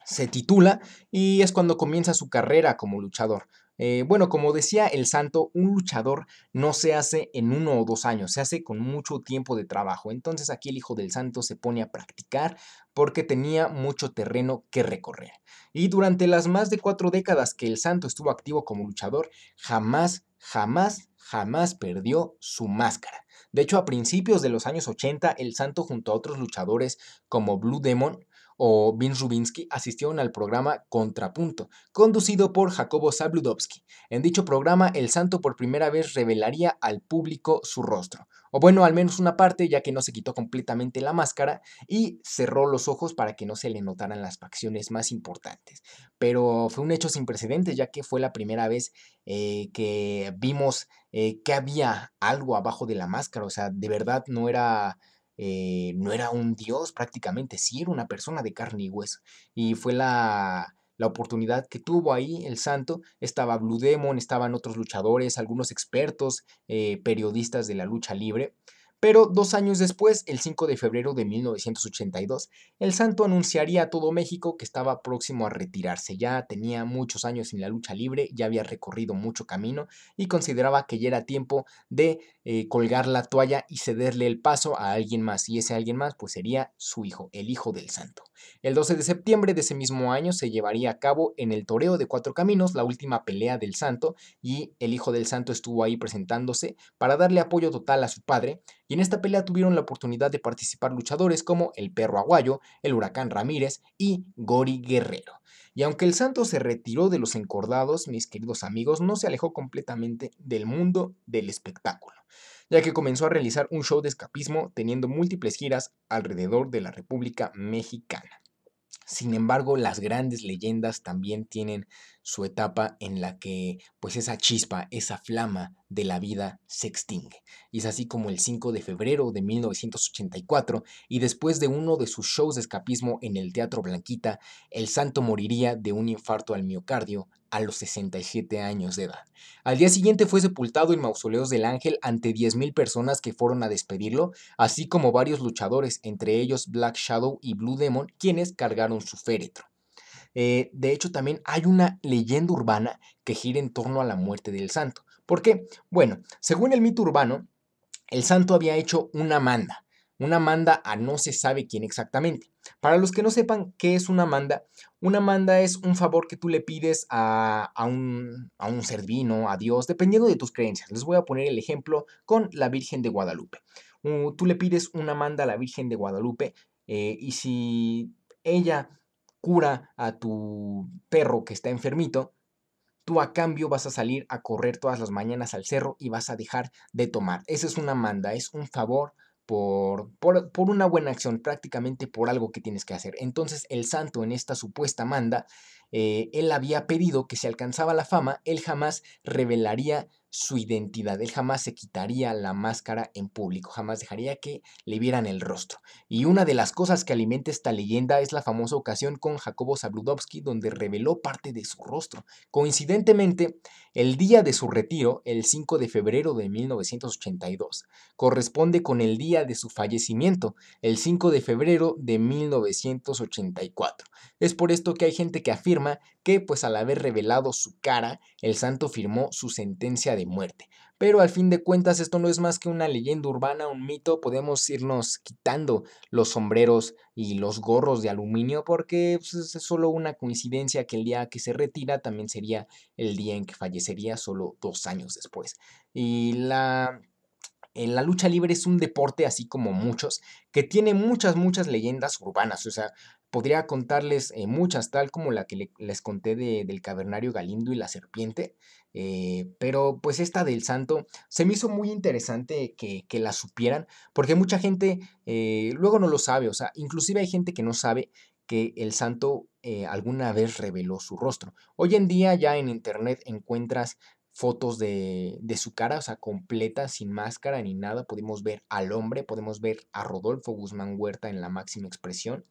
se titula y es cuando comienza su carrera como luchador. Eh, bueno, como decía el santo, un luchador no se hace en uno o dos años, se hace con mucho tiempo de trabajo. Entonces aquí el hijo del santo se pone a practicar porque tenía mucho terreno que recorrer. Y durante las más de cuatro décadas que el santo estuvo activo como luchador, jamás, jamás, jamás perdió su máscara. De hecho, a principios de los años 80, el santo junto a otros luchadores como Blue Demon, o Vince Rubinsky asistieron al programa Contrapunto, conducido por Jacobo Zabludowski. En dicho programa, el santo por primera vez revelaría al público su rostro, o bueno, al menos una parte, ya que no se quitó completamente la máscara y cerró los ojos para que no se le notaran las facciones más importantes. Pero fue un hecho sin precedentes, ya que fue la primera vez eh, que vimos eh, que había algo abajo de la máscara, o sea, de verdad no era eh, no era un dios prácticamente, sí era una persona de carne y hueso. Y fue la, la oportunidad que tuvo ahí el santo. Estaba Blue Demon, estaban otros luchadores, algunos expertos, eh, periodistas de la lucha libre. Pero dos años después, el 5 de febrero de 1982, el santo anunciaría a todo México que estaba próximo a retirarse. Ya tenía muchos años en la lucha libre, ya había recorrido mucho camino y consideraba que ya era tiempo de eh, colgar la toalla y cederle el paso a alguien más. Y ese alguien más pues sería su hijo, el hijo del santo. El 12 de septiembre de ese mismo año se llevaría a cabo en el Toreo de Cuatro Caminos la última pelea del santo y el hijo del santo estuvo ahí presentándose para darle apoyo total a su padre y en esta pelea tuvieron la oportunidad de participar luchadores como el Perro Aguayo, el Huracán Ramírez y Gori Guerrero. Y aunque el santo se retiró de los encordados, mis queridos amigos, no se alejó completamente del mundo del espectáculo, ya que comenzó a realizar un show de escapismo teniendo múltiples giras alrededor de la República Mexicana. Sin embargo, las grandes leyendas también tienen su etapa en la que pues esa chispa, esa flama de la vida se extingue. Y es así como el 5 de febrero de 1984 y después de uno de sus shows de escapismo en el Teatro Blanquita, el santo moriría de un infarto al miocardio a los 67 años de edad. Al día siguiente fue sepultado en Mausoleos del Ángel ante 10.000 personas que fueron a despedirlo, así como varios luchadores, entre ellos Black Shadow y Blue Demon, quienes cargaron su féretro. Eh, de hecho, también hay una leyenda urbana que gira en torno a la muerte del santo. ¿Por qué? Bueno, según el mito urbano, el santo había hecho una manda. Una manda a no se sabe quién exactamente. Para los que no sepan qué es una manda, una manda es un favor que tú le pides a, un, a un ser divino, a Dios, dependiendo de tus creencias. Les voy a poner el ejemplo con la Virgen de Guadalupe. tú le pides una manda a la Virgen de Guadalupe eh, y si ella cura a tu perro que está enfermito, tú a cambio vas a salir a correr todas las mañanas al cerro y vas a dejar de tomar. Esa es una manda, es un favor por, por, por, una buena acción, prácticamente por algo que tienes que hacer. Entonces el santo en esta supuesta manda, eh, él había pedido que si alcanzaba la fama, él jamás revelaría su identidad. Él jamás se quitaría la máscara en público, jamás dejaría que le vieran el rostro. Y una de las cosas que alimenta esta leyenda es la famosa ocasión con Jacobo Zabludovsky, donde reveló parte de su rostro. Coincidentemente, el día de su retiro, el 5 de febrero de 1982, corresponde con el día de su fallecimiento, el 5 de febrero de 1984. Es por esto que hay gente que afirma que, pues al haber revelado su cara, el santo firmó su sentencia de muerte. Pero al fin de cuentas esto no es más que una leyenda urbana, un mito, podemos irnos quitando los sombreros y los gorros de aluminio porque pues, es solo una coincidencia que el día que se retira también sería el día en que fallecería solo dos años después. Y la la lucha libre es un deporte, así como muchos, que tiene muchas, muchas leyendas urbanas. O sea, podría contarles eh, muchas, tal como la que les conté del cavernario Galindo y la serpiente. Eh, pero pues esta del santo se me hizo muy interesante que, la supieran, porque mucha gente eh, luego no lo sabe, o sea, inclusive hay gente que no sabe que el santo alguna vez reveló su rostro. Hoy en día ya en internet encuentras fotos de, de, su cara, o sea, completa, sin máscara ni nada. Podemos ver al hombre, podemos ver a Rodolfo Guzmán Huerta en la máxima expresión.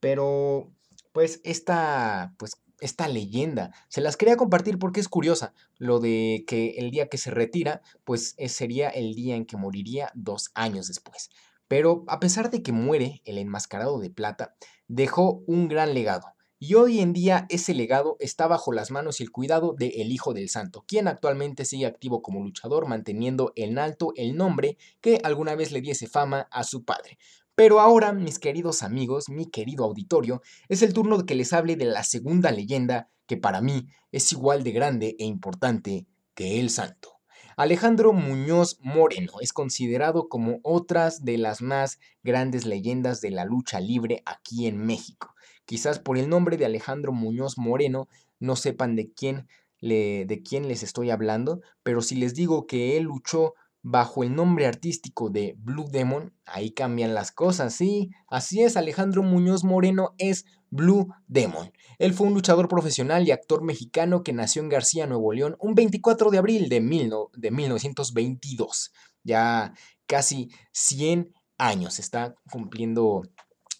Pero, pues, esta, pues, esta leyenda, se las quería compartir porque es curiosa, lo de que el día que se retira, pues sería el día en que moriría dos años después. Pero a pesar de que muere el enmascarado de plata, dejó un gran legado. Y hoy en día ese legado está bajo las manos y el cuidado de el Hijo del Santo, quien actualmente sigue activo como luchador, manteniendo en alto el nombre que alguna vez le diese fama a su padre. Pero ahora, mis queridos amigos, mi querido auditorio, es el turno de que les hable de la segunda leyenda que para mí es igual de grande e importante que el santo. Alejandro Muñoz Moreno es considerado como otras de las más grandes leyendas de la lucha libre aquí en México. Quizás por el nombre de Alejandro Muñoz Moreno no sepan de quién, le, de quién les estoy hablando, pero si les digo que él luchó bajo el nombre artístico de Blue Demon, ahí cambian las cosas, sí, así es, Alejandro Muñoz Moreno es Blue Demon. Él fue un luchador profesional y actor mexicano que nació en García, Nuevo León, un 24 de abril de, de 1922. Ya casi 100 años, está cumpliendo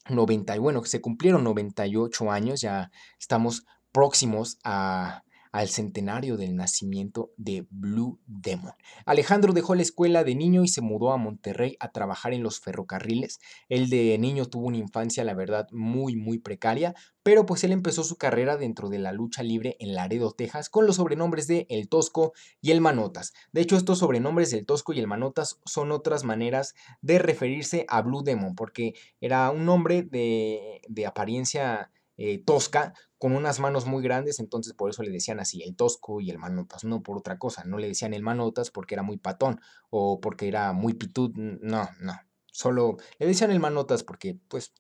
90, bueno, se cumplieron 98 años, ya estamos próximos a al centenario del nacimiento de Blue Demon. Alejandro dejó la escuela de niño y se mudó a Monterrey a trabajar en los ferrocarriles. Él de niño tuvo una infancia, la verdad, muy, muy precaria, pero pues él empezó su carrera dentro de la lucha libre en Laredo, Texas, con los sobrenombres de El Tosco y El Manotas. De hecho, estos sobrenombres del Tosco y El Manotas son otras maneras de referirse a Blue Demon, porque era un hombre de, de apariencia eh, tosca, con unas manos muy grandes, entonces por eso le decían así, el tosco y el manotas, no por otra cosa, no le decían el manotas porque era muy patón o porque era muy pitud, no, no, solo le decían el manotas porque pues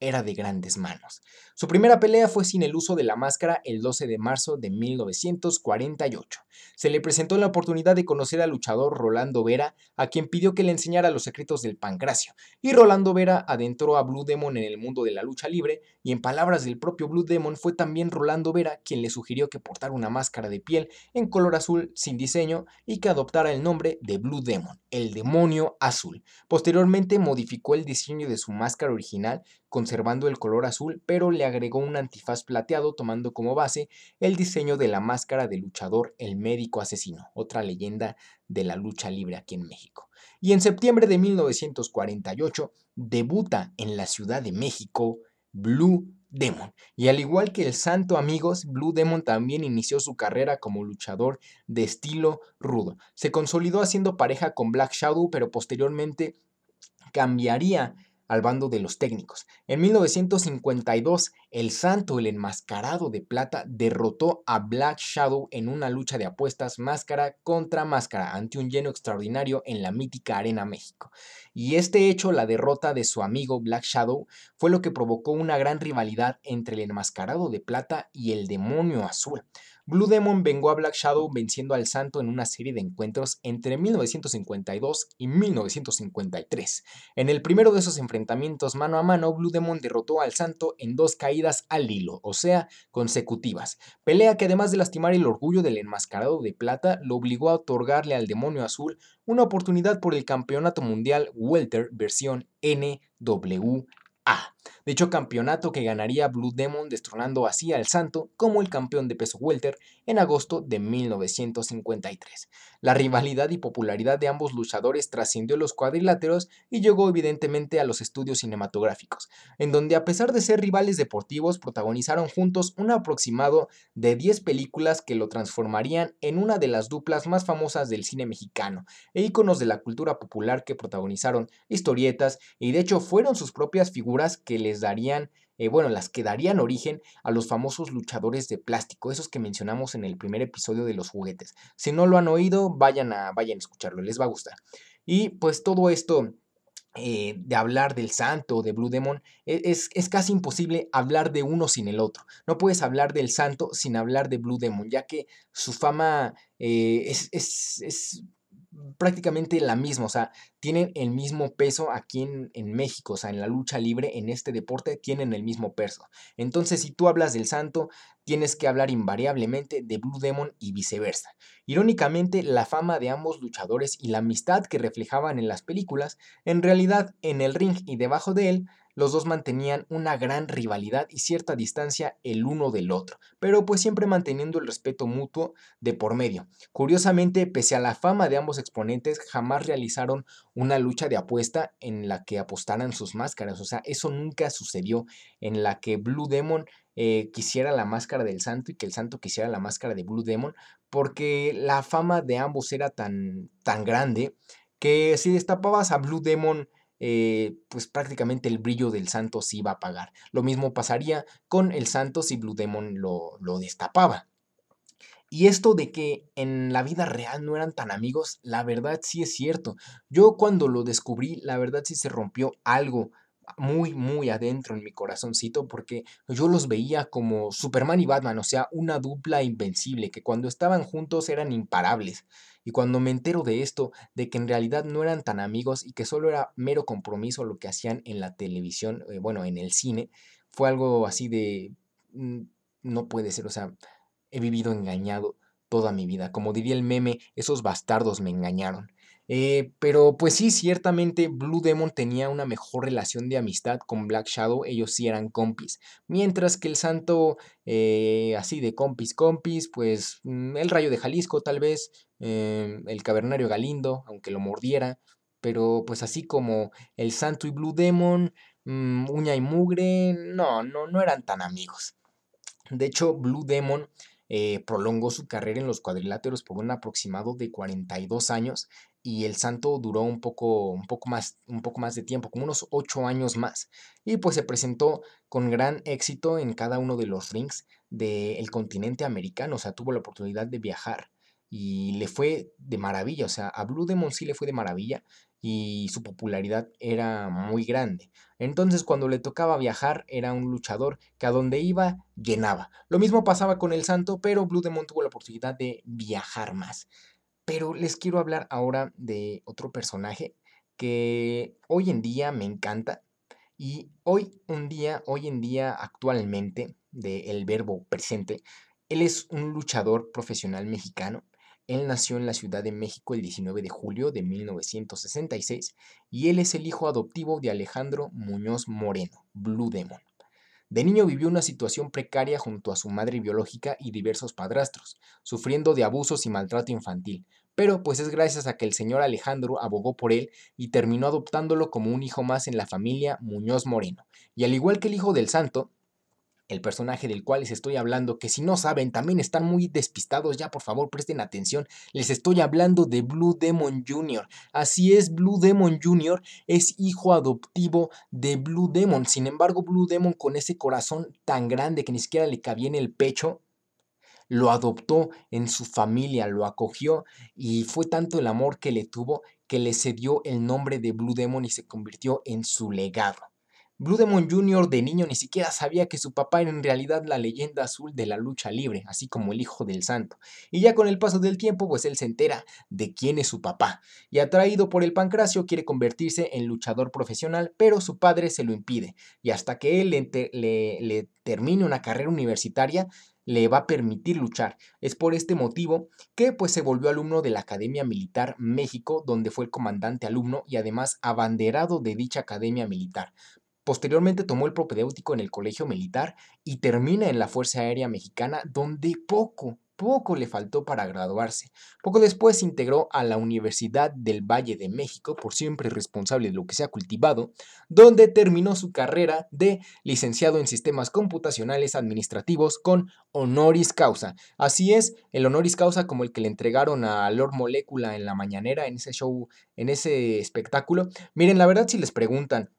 era de grandes manos. Su primera pelea fue sin el uso de la máscara el 12 de marzo de 1948. Se le presentó la oportunidad de conocer al luchador Rolando Vera, a quien pidió que le enseñara los secretos del pancracio, y Rolando Vera adentró a Blue Demon en el mundo de la lucha libre, y en palabras del propio Blue Demon fue también Rolando Vera quien le sugirió que portara una máscara de piel en color azul sin diseño y que adoptara el nombre de Blue Demon, el demonio azul. Posteriormente modificó el diseño de su máscara original conservando el color azul, pero le agregó un antifaz plateado tomando como base el diseño de la máscara de luchador El Médico Asesino, otra leyenda de la lucha libre aquí en México. Y en septiembre de 1948 debuta en la Ciudad de México Blue Demon. Y al igual que el Santo Amigos, Blue Demon también inició su carrera como luchador de estilo rudo. Se consolidó haciendo pareja con Black Shadow, pero posteriormente cambiaría al bando de los técnicos. En 1952, el Santo, el enmascarado de plata, derrotó a Black Shadow en una lucha de apuestas máscara contra máscara ante un lleno extraordinario en la mítica Arena México. Y este hecho, la derrota de su amigo Black Shadow, fue lo que provocó una gran rivalidad entre el enmascarado de plata y el demonio azul. Blue Demon vengó a Black Shadow venciendo al Santo en una serie de encuentros entre 1952 y 1953. En el primero de esos enfrentamientos mano a mano, Blue Demon derrotó al Santo en dos caídas al hilo, o sea, consecutivas. Pelea que además de lastimar el orgullo del enmascarado de plata, lo obligó a otorgarle al demonio azul una oportunidad por el Campeonato Mundial Welter versión NWA. Dicho campeonato que ganaría Blue Demon destronando así al Santo como el campeón de peso welter en agosto de 1953. La rivalidad y popularidad de ambos luchadores trascendió los cuadriláteros y llegó evidentemente a los estudios cinematográficos, en donde a pesar de ser rivales deportivos protagonizaron juntos un aproximado de 10 películas que lo transformarían en una de las duplas más famosas del cine mexicano e íconos de la cultura popular que protagonizaron historietas y de hecho fueron sus propias figuras que les darían, eh, bueno, las que darían origen a los famosos luchadores de plástico, esos que mencionamos en el primer episodio de los juguetes. Si no lo han oído, vayan a, vayan a escucharlo, les va a gustar. Y pues todo esto eh, de hablar del santo, de Blue Demon, e, es, es, casi imposible hablar de uno sin el otro. No puedes hablar del santo sin hablar de Blue Demon, ya que su fama eh, es, es, es, prácticamente la misma, o sea, tienen el mismo peso aquí en, en, México, o sea, en la lucha libre, en este deporte, tienen el mismo peso. Entonces, si tú hablas del santo, tienes que hablar invariablemente de Blue Demon y viceversa. Irónicamente, la fama de ambos luchadores y la amistad que reflejaban en las películas, en realidad en el ring y debajo de él, los dos mantenían una gran rivalidad y cierta distancia el uno del otro, pero pues siempre manteniendo el respeto mutuo de por medio. Curiosamente, pese a la fama de ambos exponentes, jamás realizaron una lucha de apuesta en la que apostaran sus máscaras, o sea, eso nunca sucedió en la que Blue Demon eh, quisiera la máscara del santo y que el santo quisiera la máscara de Blue Demon, porque la fama de ambos era tan, tan grande que si destapabas a Blue Demon eh, pues prácticamente el brillo del santo se iba a apagar. Lo mismo pasaría con el santo si Blue Demon lo, lo destapaba. Y esto de que en la vida real no eran tan amigos, la verdad sí es cierto. Yo cuando lo descubrí, la verdad sí se rompió algo muy, muy adentro en mi corazoncito porque yo los veía como Superman y Batman, o sea, una dupla invencible, que cuando estaban juntos eran imparables. Y cuando me entero de esto, de que en realidad no eran tan amigos y que solo era mero compromiso lo que hacían en la televisión, eh, bueno, en el cine, fue algo así de... Mm, no puede ser, o sea, he vivido engañado toda mi vida. Como diría el meme, esos bastardos me engañaron. Eh, pero pues sí, ciertamente Blue Demon tenía una mejor relación de amistad con Black Shadow, ellos sí eran compis. Mientras que el santo, eh, así de compis, compis, pues mm, el rayo de Jalisco tal vez, eh, el cavernario Galindo, aunque lo mordiera, pero pues así como el santo y Blue Demon, mm, uña y mugre, no, no, no eran tan amigos. De hecho, Blue Demon prolongó su carrera en los cuadriláteros por un aproximado de 42 años y el santo duró un poco, un poco, más, un poco más de tiempo, como unos ocho años más. Y pues se presentó con gran éxito en cada uno de los rings del continente americano, o sea, tuvo la oportunidad de viajar y le fue de maravilla, o sea, a Blue Demon sí le fue de maravilla y su popularidad era muy grande. Entonces cuando le tocaba viajar era un luchador que a donde iba llenaba. Lo mismo pasaba con el santo, pero Blue Demon tuvo la oportunidad de viajar más. Pero les quiero hablar ahora de otro personaje que hoy en día me encanta. Y hoy un día, hoy en día actualmente, del verbo presente, él es un luchador profesional mexicano. Él nació en la Ciudad de México el 19 de julio de 1966 y él es el hijo adoptivo de Alejandro Muñoz Moreno, Blue Demon. De niño vivió una situación precaria junto a su madre biológica y diversos padrastros, sufriendo de abusos y maltrato infantil, pero pues es gracias a que el señor Alejandro abogó por él y terminó adoptándolo como un hijo más en la familia Muñoz Moreno. Y al igual que el hijo del santo, el personaje del cual les estoy hablando, que si no saben también están muy despistados, ya por favor presten atención, les estoy hablando de Blue Demon Jr. Así es, Blue Demon Jr. es hijo adoptivo de Blue Demon, sin embargo Blue Demon con ese corazón tan grande que ni siquiera le cabía en el pecho, lo adoptó en su familia, lo acogió y fue tanto el amor que le tuvo que le cedió el nombre de Blue Demon y se convirtió en su legado. Blue Demon Jr. de niño ni siquiera sabía que su papá era en realidad la leyenda azul de la lucha libre, así como el hijo del santo. Y ya con el paso del tiempo, pues él se entera de quién es su papá. Y atraído por el pancracio, quiere convertirse en luchador profesional, pero su padre se lo impide. Y hasta que él le, le termine una carrera universitaria, le va a permitir luchar. Es por este motivo que pues se volvió alumno de la Academia Militar México, donde fue el comandante alumno y además abanderado de dicha Academia Militar. Posteriormente tomó el propedéutico en el Colegio Militar y termina en la Fuerza Aérea Mexicana, donde poco, poco le faltó para graduarse. Poco después se integró a la Universidad del Valle de México, por siempre responsable de lo que se ha cultivado, donde terminó su carrera de licenciado en sistemas computacionales administrativos con honoris causa. Así es, el honoris causa como el que le entregaron a Lord Molecula en la mañanera, en ese show, en ese espectáculo. Miren, la verdad si les preguntan,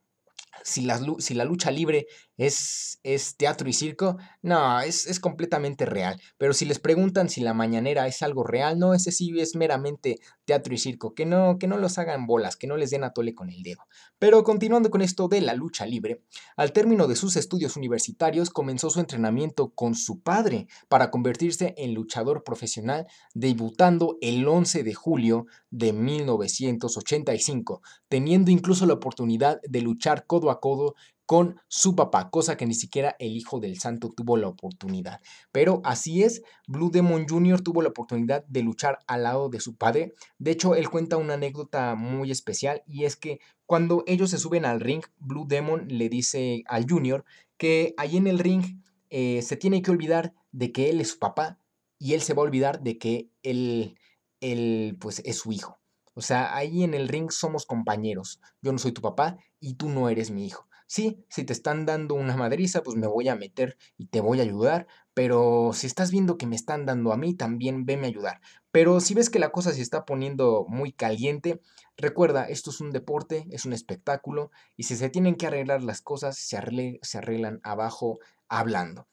si la, si la lucha libre es, es, teatro y circo, no, es, es, completamente real. Pero si les preguntan si la mañanera es algo real, no, ese sí es meramente teatro y circo. Que no, que no los hagan bolas, que no les den a tole con el dedo. Pero continuando con esto de la lucha libre, al término de sus estudios universitarios comenzó su entrenamiento con su padre para convertirse en luchador profesional, debutando el 11 de julio de 1985, teniendo incluso la oportunidad de luchar codo a codo con su papá, cosa que ni siquiera el hijo del santo tuvo la oportunidad. Pero así es, Blue Demon Jr. tuvo la oportunidad de luchar al lado de su padre. De hecho, él cuenta una anécdota muy especial y es que cuando ellos se suben al ring, Blue Demon le dice al Junior que ahí en el ring eh, se tiene que olvidar de que él es su papá y él se va a olvidar de que él, él pues es su hijo. O sea, ahí en el ring somos compañeros. Yo no soy tu papá y tú no eres mi hijo. Sí, si te están dando una madriza, pues me voy a meter y te voy a ayudar, pero si estás viendo que me están dando a mí, también veme a ayudar. Pero si ves que la cosa se está poniendo muy caliente, recuerda, esto es un deporte, es un espectáculo, y si se tienen que arreglar las cosas, se, arreglan abajo hablando.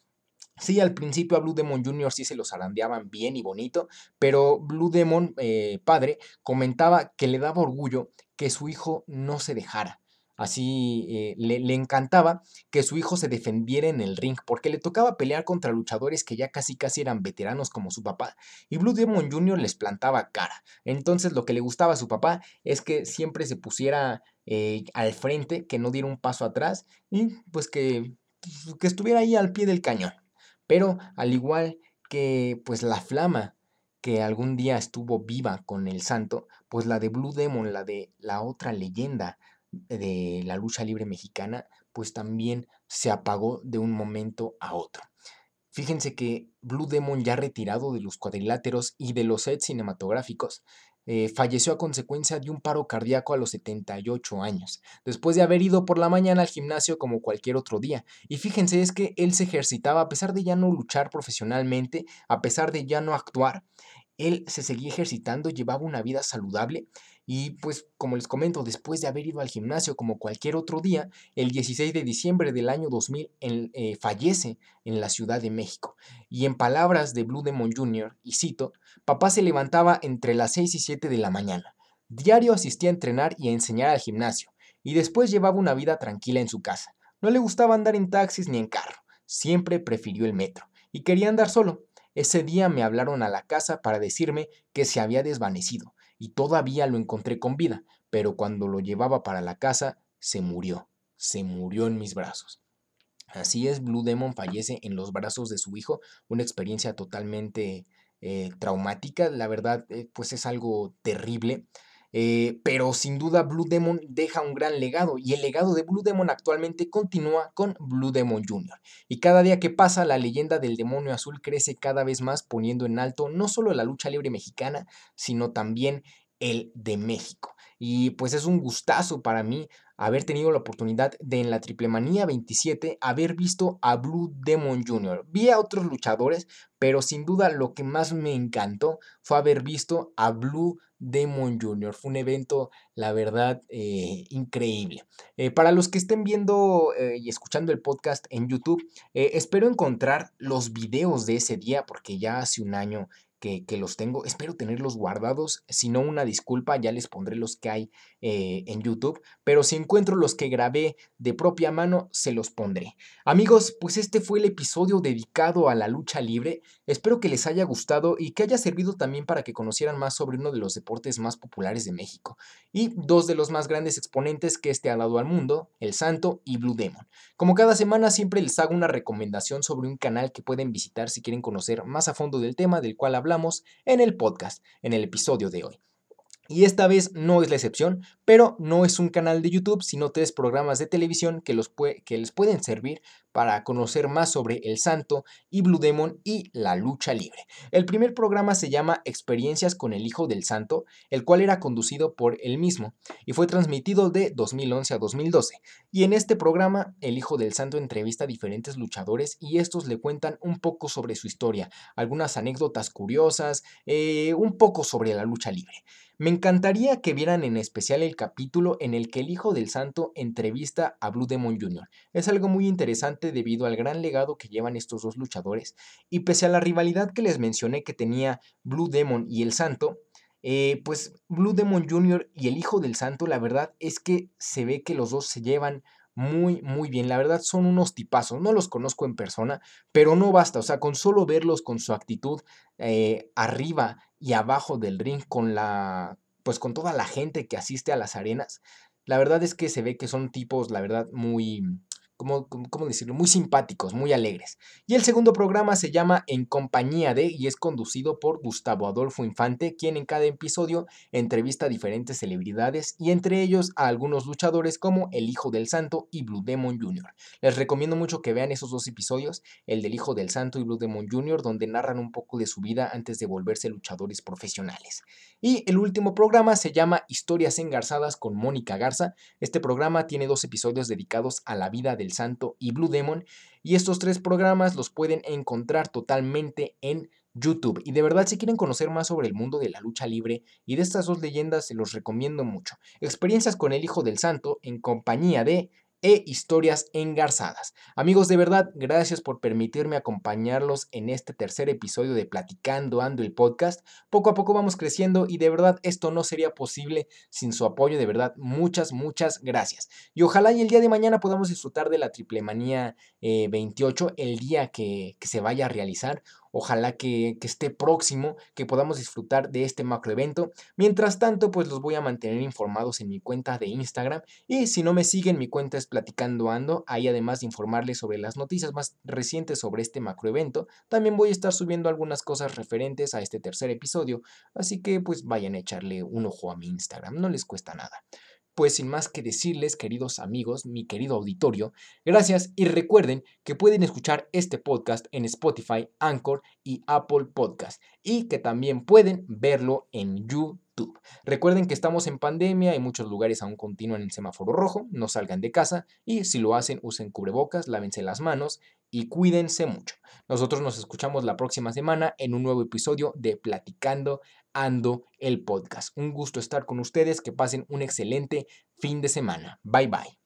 Sí, al principio a Blue Demon Jr. sí se los arandeaban bien y bonito, pero Blue Demon, eh, padre, comentaba que le daba orgullo que su hijo no se dejara, Así eh, le, encantaba que su hijo se defendiera en el ring porque le tocaba pelear contra luchadores que ya casi casi eran veteranos como su papá y Blue Demon Jr. les plantaba cara. Entonces lo que le gustaba a su papá es que siempre se pusiera eh, al frente, que no diera un paso atrás y pues que, pues, que estuviera ahí al pie del cañón. Pero al igual que pues la flama que algún día estuvo viva con el santo, pues la de Blue Demon, la de la otra leyenda de la lucha libre mexicana, pues también se apagó de un momento a otro. Fíjense que Blue Demon, ya retirado de los cuadriláteros y de los sets cinematográficos, eh, falleció a consecuencia de un paro cardíaco a los 78 años, después de haber ido por la mañana al gimnasio como cualquier otro día. Y fíjense, es que él se ejercitaba a pesar de ya no luchar profesionalmente, a pesar de ya no actuar, él se seguía ejercitando, llevaba una vida saludable y pues como les comento, después de haber ido al gimnasio como cualquier otro día, el 16 de diciembre del año 2000 eh, fallece en la Ciudad de México. Y en palabras de Blue Demon Jr., y cito, papá se levantaba entre las 6 y 7 de la mañana. Diario asistía a entrenar y a enseñar al gimnasio, y después llevaba una vida tranquila en su casa. No le gustaba andar en taxis ni en carro, siempre prefirió el metro, y quería andar solo. Ese día me hablaron a la casa para decirme que se había desvanecido y todavía lo encontré con vida, pero cuando lo llevaba para la casa se murió, se murió en mis brazos. Así es, Blue Demon fallece en los brazos de su hijo, una experiencia totalmente eh, traumática, la verdad, eh, pues es algo terrible. Eh, pero sin duda Blue Demon deja un gran legado y el legado de Blue Demon actualmente continúa con Blue Demon Jr. Y cada día que pasa la leyenda del demonio azul crece cada vez más poniendo en alto no solo la lucha libre mexicana, sino también el de México. Y pues es un gustazo para mí haber tenido la oportunidad de en la Triple Manía 27 haber visto a Blue Demon Jr. Vi a otros luchadores, pero sin duda lo que más me encantó fue haber visto a Blue Demon Jr. Fue un evento, la verdad, eh, increíble. Eh, para los que estén viendo eh, y escuchando el podcast en YouTube, espero encontrar los videos de ese día, porque ya hace un año que, los tengo. Espero tenerlos guardados. Si no, una disculpa, ya les pondré los que hay eh, en YouTube. Pero si encuentro los que grabé de propia mano, se los pondré. Amigos, pues este fue el episodio dedicado a la lucha libre. Espero que les haya gustado y que haya servido también para que conocieran más sobre uno de los deportes más populares de México. Y dos de los más grandes exponentes que este ha dado al mundo, El Santo y Blue Demon. Como cada semana siempre les hago una recomendación sobre un canal que pueden visitar si quieren conocer más a fondo del tema del cual hablamos en el podcast, en el episodio de hoy. Y esta vez no es la excepción, pero no es un canal de YouTube, sino tres programas de televisión que, los que les pueden servir para conocer más sobre El Santo y Blue Demon y la lucha libre. El primer programa se llama Experiencias con el Hijo del Santo, el cual era conducido por él mismo y fue transmitido de 2011 a 2012. Y en este programa, el Hijo del Santo entrevista a diferentes luchadores y estos le cuentan un poco sobre su historia, algunas anécdotas curiosas, eh, un poco sobre la lucha libre. Me encantaría que vieran en especial el capítulo en el que el Hijo del Santo entrevista a Blue Demon Jr. Es algo muy interesante debido al gran legado que llevan estos dos luchadores y pese a la rivalidad que les mencioné que tenía Blue Demon y el Santo, eh, pues Blue Demon Jr. y el Hijo del Santo, la verdad es que se ve que los dos se llevan muy, muy bien. La verdad son unos tipazos. No los conozco en persona, pero no basta. O sea, con solo verlos con su actitud eh, arriba y abajo del ring, con la, pues con toda la gente que asiste a las arenas, la verdad es que se ve que son tipos, la verdad, muy, ¿cómo, decirlo? Muy simpáticos, muy alegres. Y el segundo programa se llama En compañía de y es conducido por Gustavo Adolfo Infante, quien en cada episodio entrevista a diferentes celebridades y entre ellos a algunos luchadores como El Hijo del Santo y Blue Demon Jr. Les recomiendo mucho que vean esos dos episodios, el del Hijo del Santo y Blue Demon Jr., donde narran un poco de su vida antes de volverse luchadores profesionales. Y el último programa se llama Historias engarzadas con Mónica Garza. Este programa tiene dos episodios dedicados a la vida del Santo y Blue Demon. Y estos tres programas los pueden encontrar totalmente en YouTube. Y de verdad, si quieren conocer más sobre el mundo de la lucha libre y de estas dos leyendas, se los recomiendo mucho. Experiencias con el Hijo del Santo en compañía de e historias engarzadas. Amigos, de verdad, gracias por permitirme acompañarlos en este tercer episodio de Platicando Ando el podcast. Poco a poco vamos creciendo y de verdad esto no sería posible sin su apoyo. De verdad, muchas, muchas gracias. Y ojalá y el día de mañana podamos disfrutar de la Triple Manía 28, eh, el día que se vaya a realizar Ojalá que, esté próximo, que podamos disfrutar de este macroevento. Mientras tanto, pues los voy a mantener informados en mi cuenta de Instagram. Y si no me siguen, mi cuenta es Platicando Ando. Ahí además de informarles sobre las noticias más recientes sobre este macroevento, también voy a estar subiendo algunas cosas referentes a este tercer episodio. Así que pues vayan a echarle un ojo a mi Instagram, no les cuesta nada. Pues sin más que decirles, queridos amigos, mi querido auditorio, gracias y recuerden que pueden escuchar este podcast en Spotify, Anchor y Apple Podcast y que también pueden verlo en YouTube. Recuerden que estamos en pandemia y muchos lugares aún continúan en semáforo rojo, no salgan de casa y si lo hacen usen cubrebocas, lávense las manos y cuídense mucho. Nosotros nos escuchamos la próxima semana en un nuevo episodio de Platicando Ando el podcast. Un gusto estar con ustedes, que pasen un excelente fin de semana. Bye bye.